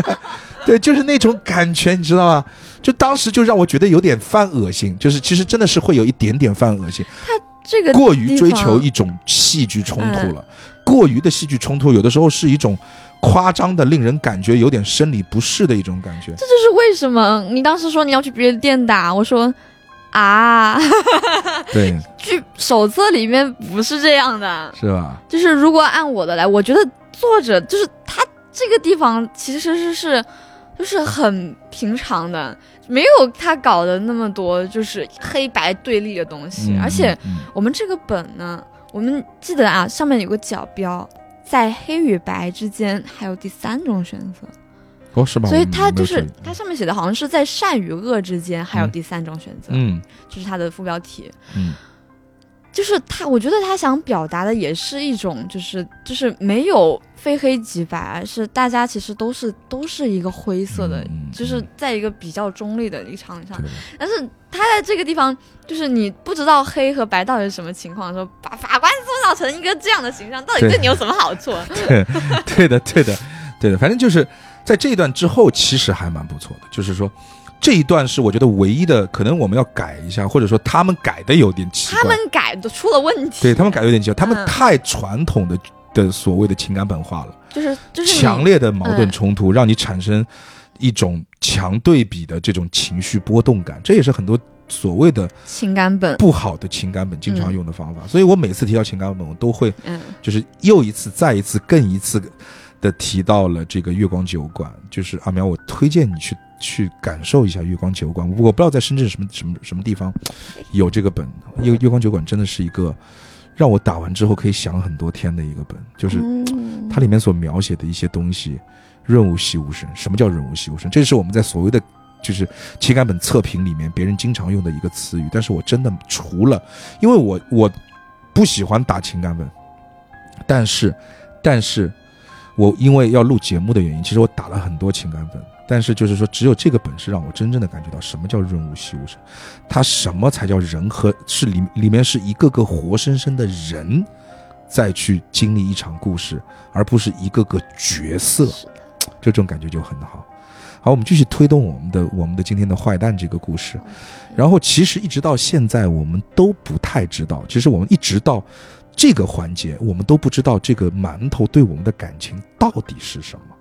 对，就是那种感觉，你知道吗？就当时就让我觉得有点犯恶心，就是其实真的是会有一点点犯恶心。他这个过于追求一种戏剧冲突了，过于的戏剧冲突有的时候是一种夸张的，令人感觉有点生理不适的一种感觉。这就是为什么你当时说你要去别的店打，我说啊，对，剧手册里面不是这样的，是吧？就是如果按我的来，我觉得作者就是他这个地方其实是是。就是很平常的，没有他搞的那么多，就是黑白对立的东西。而且我们这个本呢，我们记得啊，上面有个角标，在黑与白之间还有第三种选择。哦，是吧？所以它就是它上面写的好像是在善与恶之间还有第三种选择。嗯，这是它的副标题。嗯。就是他，我觉得他想表达的也是一种，就是就是没有非黑即白，而是大家其实都是都是一个灰色的，就是在一个比较中立的立场上。但是他在这个地方，就是你不知道黑和白到底是什么情况的时候，把法官塑造成一个这样的形象，到底对你有什么好处？对，对的，对的，对的，反正就是在这一段之后，其实还蛮不错的，就是说。这一段是我觉得唯一的，可能我们要改一下，或者说他们改的有点奇怪。他们改的出了问题。对他们改的有点奇怪，他们太传统的的所谓的情感本化了，就是就是强烈的矛盾冲突，让你产生一种强对比的这种情绪波动感，这也是很多所谓的情感本不好的情感本经常用的方法。所以我每次提到情感本，我都会，嗯，就是又一次、再一次、更一次的提到了这个月光酒馆。就是阿苗，我推荐你去。去感受一下月光酒馆，我不知道在深圳什么什么什么地方有这个本。月月光酒馆真的是一个让我打完之后可以想很多天的一个本，就是它里面所描写的一些东西，润物细无声。什么叫润物细无声？这是我们在所谓的就是情感本测评里面别人经常用的一个词语。但是我真的除了，因为我我不喜欢打情感本，但是但是我因为要录节目的原因，其实我打了很多情感本。但是就是说，只有这个本事让我真正的感觉到什么叫润物细无声，它什么才叫人和是里里面是一个个活生生的人，在去经历一场故事，而不是一个个角色，就这种感觉就很好。好，我们继续推动我们的我们的今天的坏蛋这个故事，然后其实一直到现在我们都不太知道，其实我们一直到这个环节，我们都不知道这个馒头对我们的感情到底是什么。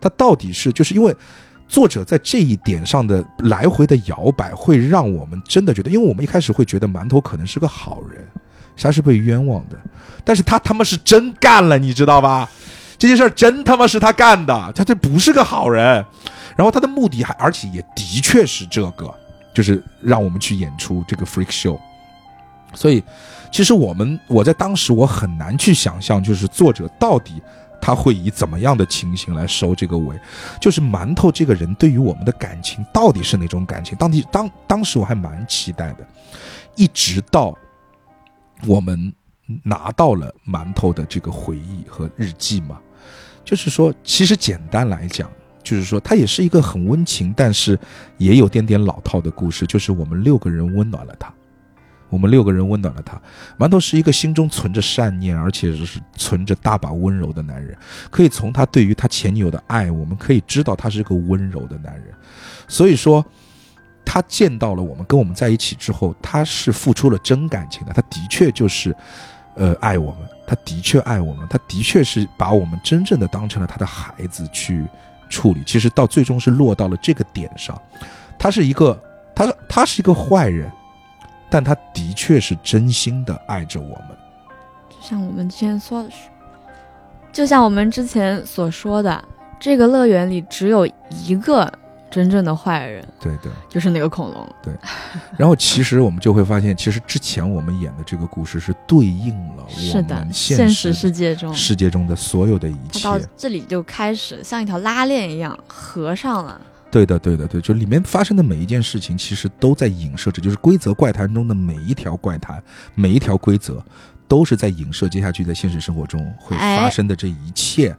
他到底是就是因为作者在这一点上的来回的摇摆，会让我们真的觉得，因为我们一开始会觉得馒头可能是个好人，他是被冤枉的，但是他他妈是真干了，你知道吧？这件事儿真他妈是他干的，他这不是个好人。然后他的目的还而且也的确是这个，就是让我们去演出这个 freak show。所以，其实我们我在当时我很难去想象，就是作者到底。他会以怎么样的情形来收这个尾？就是馒头这个人对于我们的感情到底是哪种感情？当地当当时我还蛮期待的，一直到我们拿到了馒头的这个回忆和日记嘛，就是说，其实简单来讲，就是说，它也是一个很温情，但是也有点点老套的故事，就是我们六个人温暖了他。我们六个人温暖了他。馒头是一个心中存着善念，而且是存着大把温柔的男人。可以从他对于他前女友的爱，我们可以知道他是个温柔的男人。所以说，他见到了我们，跟我们在一起之后，他是付出了真感情的。他的确就是，呃，爱我们。他的确爱我们。他的确是把我们真正的当成了他的孩子去处理。其实到最终是落到了这个点上。他是一个，他他是一个坏人。但他的确是真心的爱着我们，就像我们之前说的，就像我们之前所说的，这个乐园里只有一个真正的坏人，对的，就是那个恐龙。对，然后其实我们就会发现，其实之前我们演的这个故事是对应了 我们现实世界中世界中的所有的一切。到这里就开始像一条拉链一样合上了。对的，对的，对，就里面发生的每一件事情，其实都在影射着，就是规则怪谈中的每一条怪谈，每一条规则，都是在影射接下去在现实生活中会哎发生的这一切，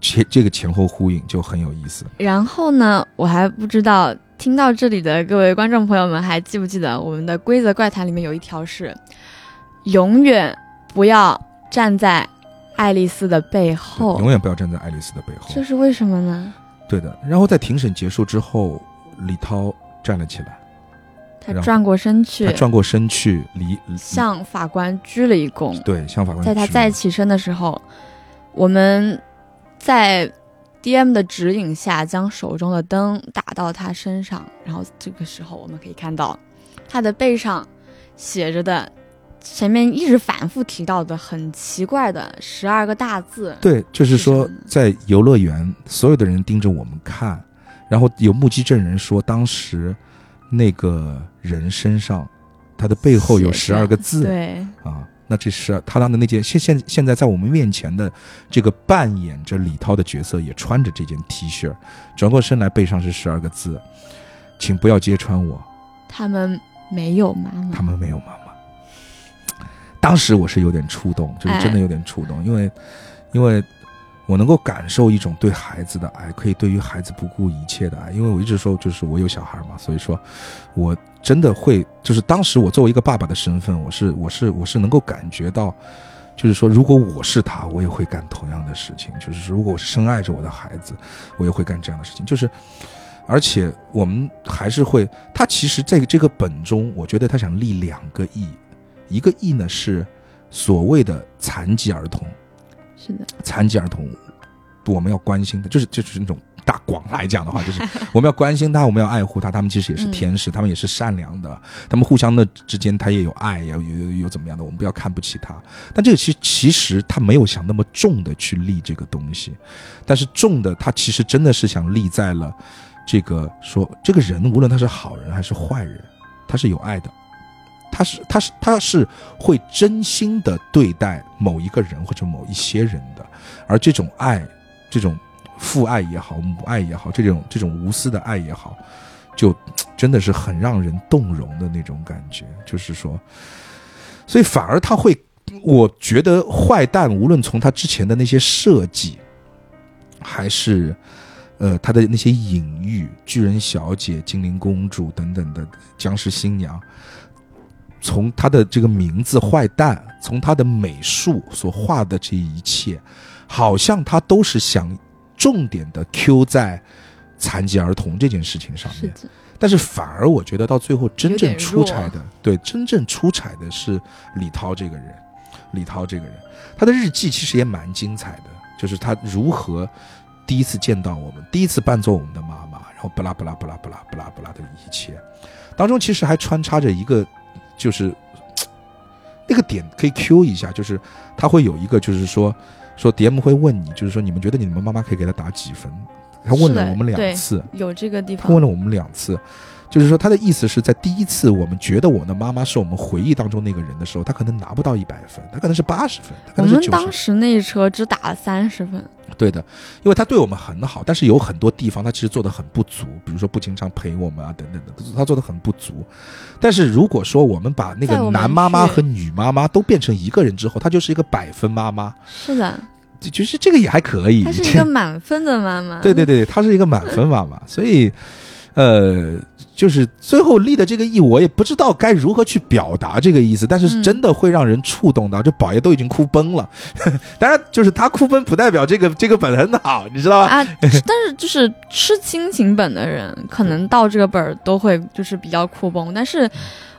前这个前后呼应就很有意思。然后呢，我还不知道，听到这里的各位观众朋友们还记不记得我们的规则怪谈里面有一条是，永远不要站在爱丽丝的背后。永远不要站在爱丽丝的背后。这是为什么呢？对的。然后在庭审结束之后，李涛站了起来，他转过身去他，转过身去，离离向法官鞠了一躬。对向法官在他鞠再起身的时候，我们在 DM 的指引下，将手中的灯打到他身上，然后这个时候我们可以看到他的背上写着的前面一直反复提到的很奇怪的十二个大字。对，就是说在游乐园，所有的人盯着我们看，然后有目击证人说，当时那个人身上，他的背后有十二个字对，啊。那这是他当的那件现现现在在我们面前的这个扮演着李涛的角色，也穿着这件 T 恤，转过身来，背上是十二个字，请不要揭穿我，他们没有妈妈。他们没有妈妈。当时我是有点触动，就是真的有点触动，因为，因为我能够感受一种对孩子的爱，可以对于孩子不顾一切的爱。因为我一直说，就是我有小孩嘛，所以说，我真的会，就是当时我作为一个爸爸的身份，我是我是我是能够感觉到，就是说，如果我是他，我也会干同样的事情。就是说如果我是深爱着我的孩子，我也会干这样的事情。就是。而且我们还是会，他其实在这个本中，我觉得他想立两个意，一个亿呢是所谓的残疾儿童，是的，残疾儿童我们要关心的，就是就是那种大广来讲的话，就是 我们要关心他，我们要爱护他，他们其实也是天使，他们也是善良的，他们互相的之间他也有爱，有有有怎么样的，我们不要看不起他。但这个其实其实他没有想那么重的去立这个东西，但是重的他其实真的是想立在了这个说这个人无论他是好人还是坏人，他是有爱的。他是他是他是会真心的对待某一个人或者某一些人的，而这种爱，这种父爱也好，母爱也好，这种这种无私的爱也好，就真的是很让人动容的那种感觉。就是说，所以反而他会，我觉得坏蛋无论从他之前的那些设计，还是呃他的那些隐喻，巨人小姐、精灵公主等等的僵尸新娘。从他的这个名字坏蛋，从他的美术所画的这一切，好像他都是想重点的 Q 在残疾儿童这件事情上面。是，但是反而我觉得到最后真正出彩的，对，真正出彩的是李涛这个人。李涛这个人，他的日记其实也蛮精彩的，就是他如何第一次见到我们，第一次扮作我们的妈妈，然后不拉不拉不拉不拉不拉不拉的一切，当中其实还穿插着一个，就是那个点可以 Q 一下，就是他会有一个，就是说说 DM 会问你，就是说你们觉得你们妈妈可以给他打几分？他问了我们两次，有这个地方他问。了我们两次，就是说他的意思是在第一次我们觉得我们的妈妈是我们回忆当中那个人的时候，他可能拿不到一百分，他可能是八十分，他可我们能是九十。当时那一车只打了三十分，对的，因为他对我们很好，但是有很多地方他其实做的很不足，比如说不经常陪我们啊等等的，他做的很不足。但是如果说我们把那个男妈妈和女妈妈都变成一个人之后，她就是一个百分妈妈，是的，就就是这个也还可以。她是一个满分的妈妈。对对对，她是一个满分妈妈，所以，呃，就是最后立的这个意，我也不知道该如何去表达这个意思，但是嗯真的会让人触动到，这宝爷都已经哭崩了。当然，就是他哭崩不代表这个这个本很好，你知道吧？啊，但是就是吃亲情本的人，可能到这个本儿都会就是比较哭崩。但是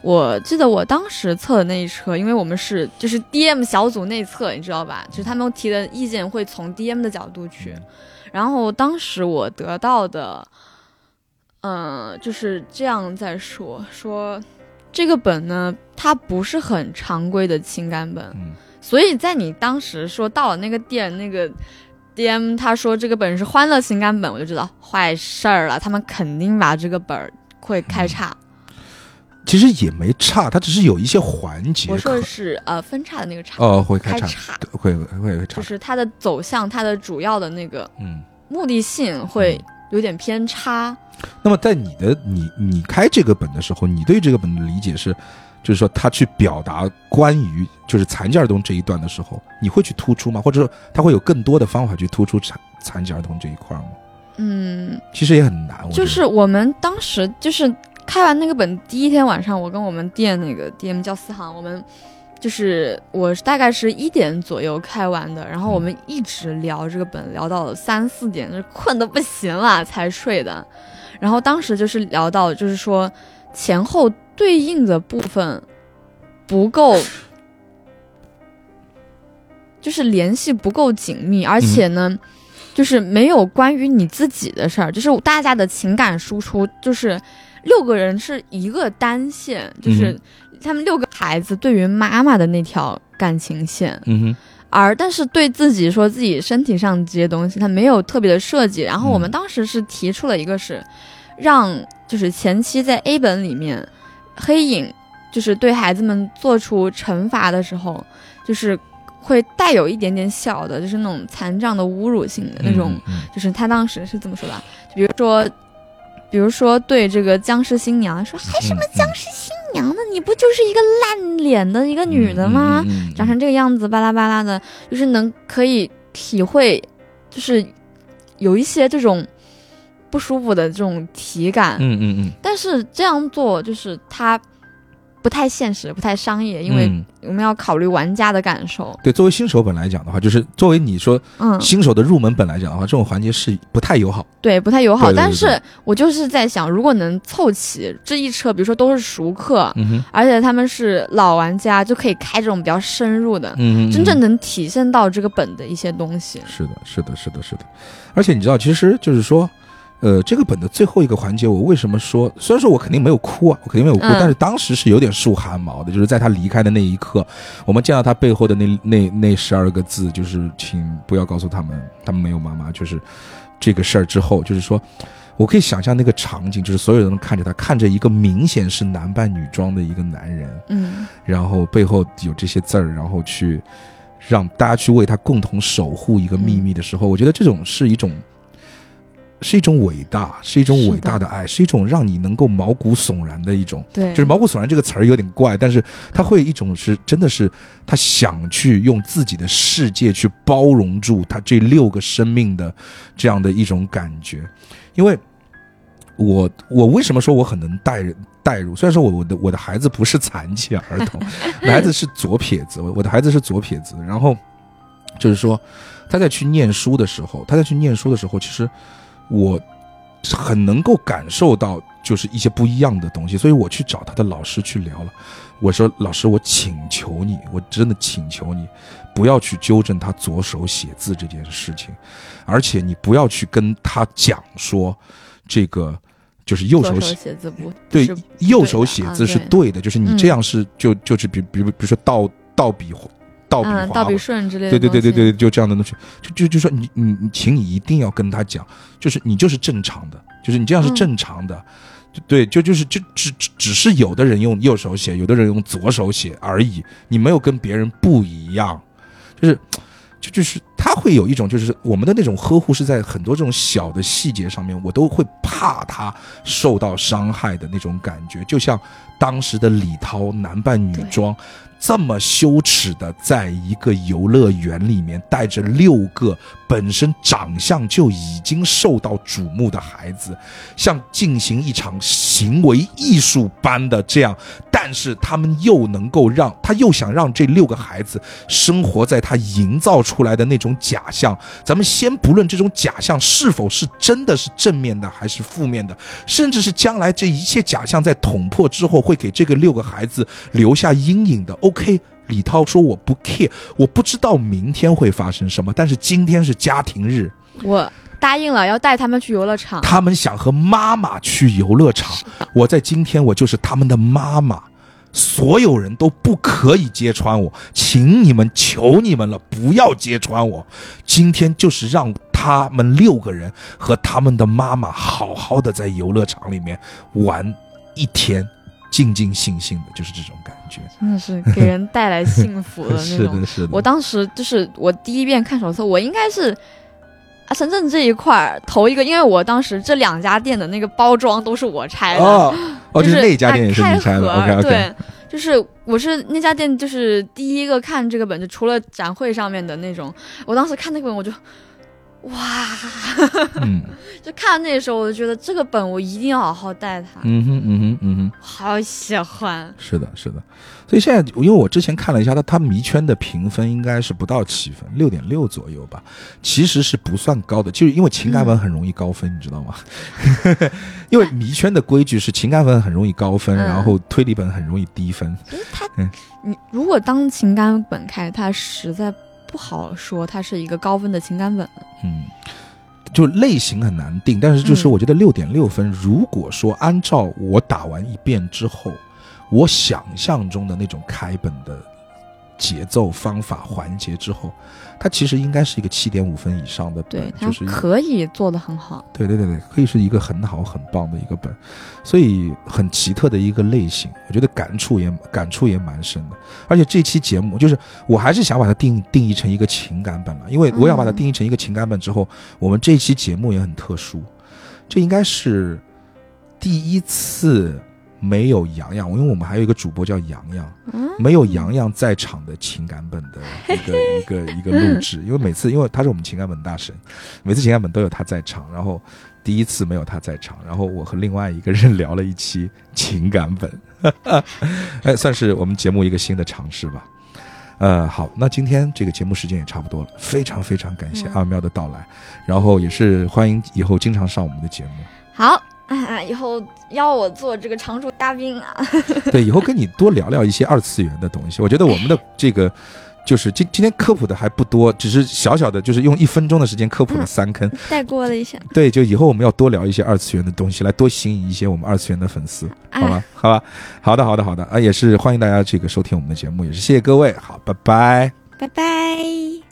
我记得我当时测的那一车，因为我们是就是 DM 小组内测，你知道吧？就是他们提的意见会从 DM 的角度去。然后当时我得到的，嗯、就是这样在说说这个本呢，它不是很常规的情感本，嗯，所以在你当时说到了那个店，那个 DM 他说这个本是欢乐情感本，我就知道坏事儿了，他们肯定把这个本儿会开叉。其实也没差，它只是有一些环节我说的是呃分叉的那个叉，哦会开叉，会会会差就，是它的走向，它的主要的那个嗯，目的性会有点偏差。那么在你的你你开这个本的时候，你对这个本的理解是，就是说他去表达关于就是残疾儿童这一段的时候，你会去突出吗？或者说他会有更多的方法去突出残残疾儿童这一块吗？嗯，其实也很难。就是我们当时就是开完那个本第一天晚上，我跟我们店那个 DM 叫思航，我们就是我大概是一点左右开完的，然后我们一直聊这个本，聊到了三四点，就是困得不行了才睡的。然后当时就是聊到，就是说前后对应的部分不够，就是联系不够紧密，而且呢。就是没有关于你自己的事儿，就是大家的情感输出，就是六个人是一个单线，就是他们六个孩子对于妈妈的那条感情线，嗯哼，而但是对自己说自己身体上这些东西，他没有特别的设计。然后我们当时是提出了一个是，让就是前期在 A 本里面，黑影就是对孩子们做出惩罚的时候，就是。会带有一点点小的，就是那种残障的侮辱性的那种，就是他当时是这么说的，就比如说，比如说对这个僵尸新娘说，还什么僵尸新娘的？你不就是一个烂脸的一个女的吗？长成这个样子，巴拉巴拉的，就是能可以体会，就是有一些这种不舒服的这种体感。嗯嗯嗯。但是这样做就是他。不太现实，不太商业，因为我们要考虑玩家的感受。对，作为新手本来讲的话，就是作为你说，嗯，新手的入门本来讲的话，这种环节是不太友好。对，不太友好。但是我就是在想，如果能凑齐这一车，比如说都是熟客，而且他们是老玩家，就可以开这种比较深入的，嗯，真正能体现到这个本的一些东西。是的，是的，是的，是的。而且你知道，其实就是说。呃，这个本的最后一个环节，我为什么说？虽然说我肯定没有哭啊，我肯定没有哭，但是当时是有点竖汗毛的。就是在他离开的那一刻，我们见到他背后的那那那十二个字，就是请不要告诉他们，他们没有妈妈。就是这个事儿之后，就是说我可以想象那个场景，就是所有人都看着他，看着一个明显是男扮女装的一个男人，嗯，然后背后有这些字儿，然后去让大家去为他共同守护一个秘密的时候，我觉得这种是一种。是一种伟大，是一种伟大的爱，是一种让你能够毛骨悚然的一种。对，就是毛骨悚然这个词儿有点怪，但是他会一种是真的是他想去用自己的世界去包容住他这六个生命的这样的一种感觉。因为，我我为什么说我很能带人带入？虽然说我我的我的孩子不是残疾儿童，我 的孩子是左撇子，我我的孩子是左撇子。然后就是说他在去念书的时候，他在去念书的时候，其实。我很能够感受到，就是一些不一样的东西，所以我去找他的老师去聊了。我说：“老师，我请求你，我真的请求你，不要去纠正他左手写字这件事情，而且你不要去跟他讲说，这个就是右手写字不对，右手写字是对的，就是你这样是就就是比比如比如说倒倒笔。”倒笔倒笔顺之类的，对对对对对，就这样的东西，就就就说你你你，请你一定要跟他讲，就是你就是正常的，就是你这样是正常的，对，就就是就只只只是有的人用右手写，有的人用左手写而已，你没有跟别人不一样，就是就就是他会有一种就是我们的那种呵护是在很多这种小的细节上面，我都会怕他受到伤害的那种感觉，就像当时的李涛男扮女装。这么羞耻的，在一个游乐园里面带着六个本身长相就已经受到瞩目的孩子，像进行一场行为艺术般的这样，但是他们又能够让他又想让这六个孩子生活在他营造出来的那种假象。咱们先不论这种假象是否是真的是正面的还是负面的，甚至是将来这一切假象在捅破之后会给这个六个孩子留下阴影的。O K，李涛说我不 care，我不知道明天会发生什么，但是今天是家庭日，我答应了要带他们去游乐场。他们想和妈妈去游乐场，我在今天我就是他们的妈妈，所有人都不可以揭穿我，请你们求你们了，不要揭穿我。今天就是让他们六个人和他们的妈妈好好的在游乐场里面玩一天。静静信信的，就是这种感觉，真的是给人带来幸福的那种。是的，是的。我当时就是我第一遍看手册，我应该是啊深圳这一块儿头一个，因为我当时这两家店的那个包装都是我拆的，哦哦，就就是那家店也是拆的对，就是我是那家店，就是第一个看这个本，就除了展会上面的那种，我当时看那个本我就，哇，嗯 就看那时候我就觉得这个本我一定要好好带它，嗯哼嗯哼嗯哼。好喜欢。是的，是的，所以现在因为我之前看了一下，它它迷圈的评分应该是不到七分，六点六左右吧，其实是不算高的，就是因为情感文很容易高分，你知道吗？因为迷圈的规矩是情感文很容易高分，嗯然后推理本很容易低分。它，你如果当情感本开，它实在不好说它是一个高分的情感本。嗯，就类型很难定，但是就是嗯我觉得六点六分，如果说按照我打完一遍之后，我想象中的那种开本的节奏、方法、环节之后，它其实应该是一个七点五分以上的本对，，它就是可以做得很好。对对对对，可以是一个很好很棒的一个本，所以很奇特的一个类型，我觉得感触也感触也蛮深的。而且这期节目就是我还是想把它定定义成一个情感本了，因为我想把它嗯定义成一个情感本之后，我们这期节目也很特殊，这应该是第一次没有洋洋，因为我们还有一个主播叫洋洋，嗯，没有洋洋在场的情感本的一个一个一个录制，因为每次因为他是我们情感本大神，每次情感本都有他在场，然后第一次没有他在场，然后我和另外一个人聊了一期情感本，哎，算是我们节目一个新的尝试吧。呃，好，那今天这个节目时间也差不多了，非常非常感谢嗯阿喵的到来，然后也是欢迎以后经常上我们的节目。好，啊，以后邀我做这个常驻嘉宾啊。对，以后跟你多聊聊一些二次元的东西。我觉得我们的这个就是今今天科普的还不多，只是小小的，就是用一分钟的时间科普了三坑。带过了一下，对，就以后我们要多聊一些二次元的东西，来多吸引一些我们二次元的粉丝，好哎吧？好吧，好的，好的，好的啊，也是欢迎大家这个收听我们的节目，也是谢谢各位，好，拜拜。拜拜。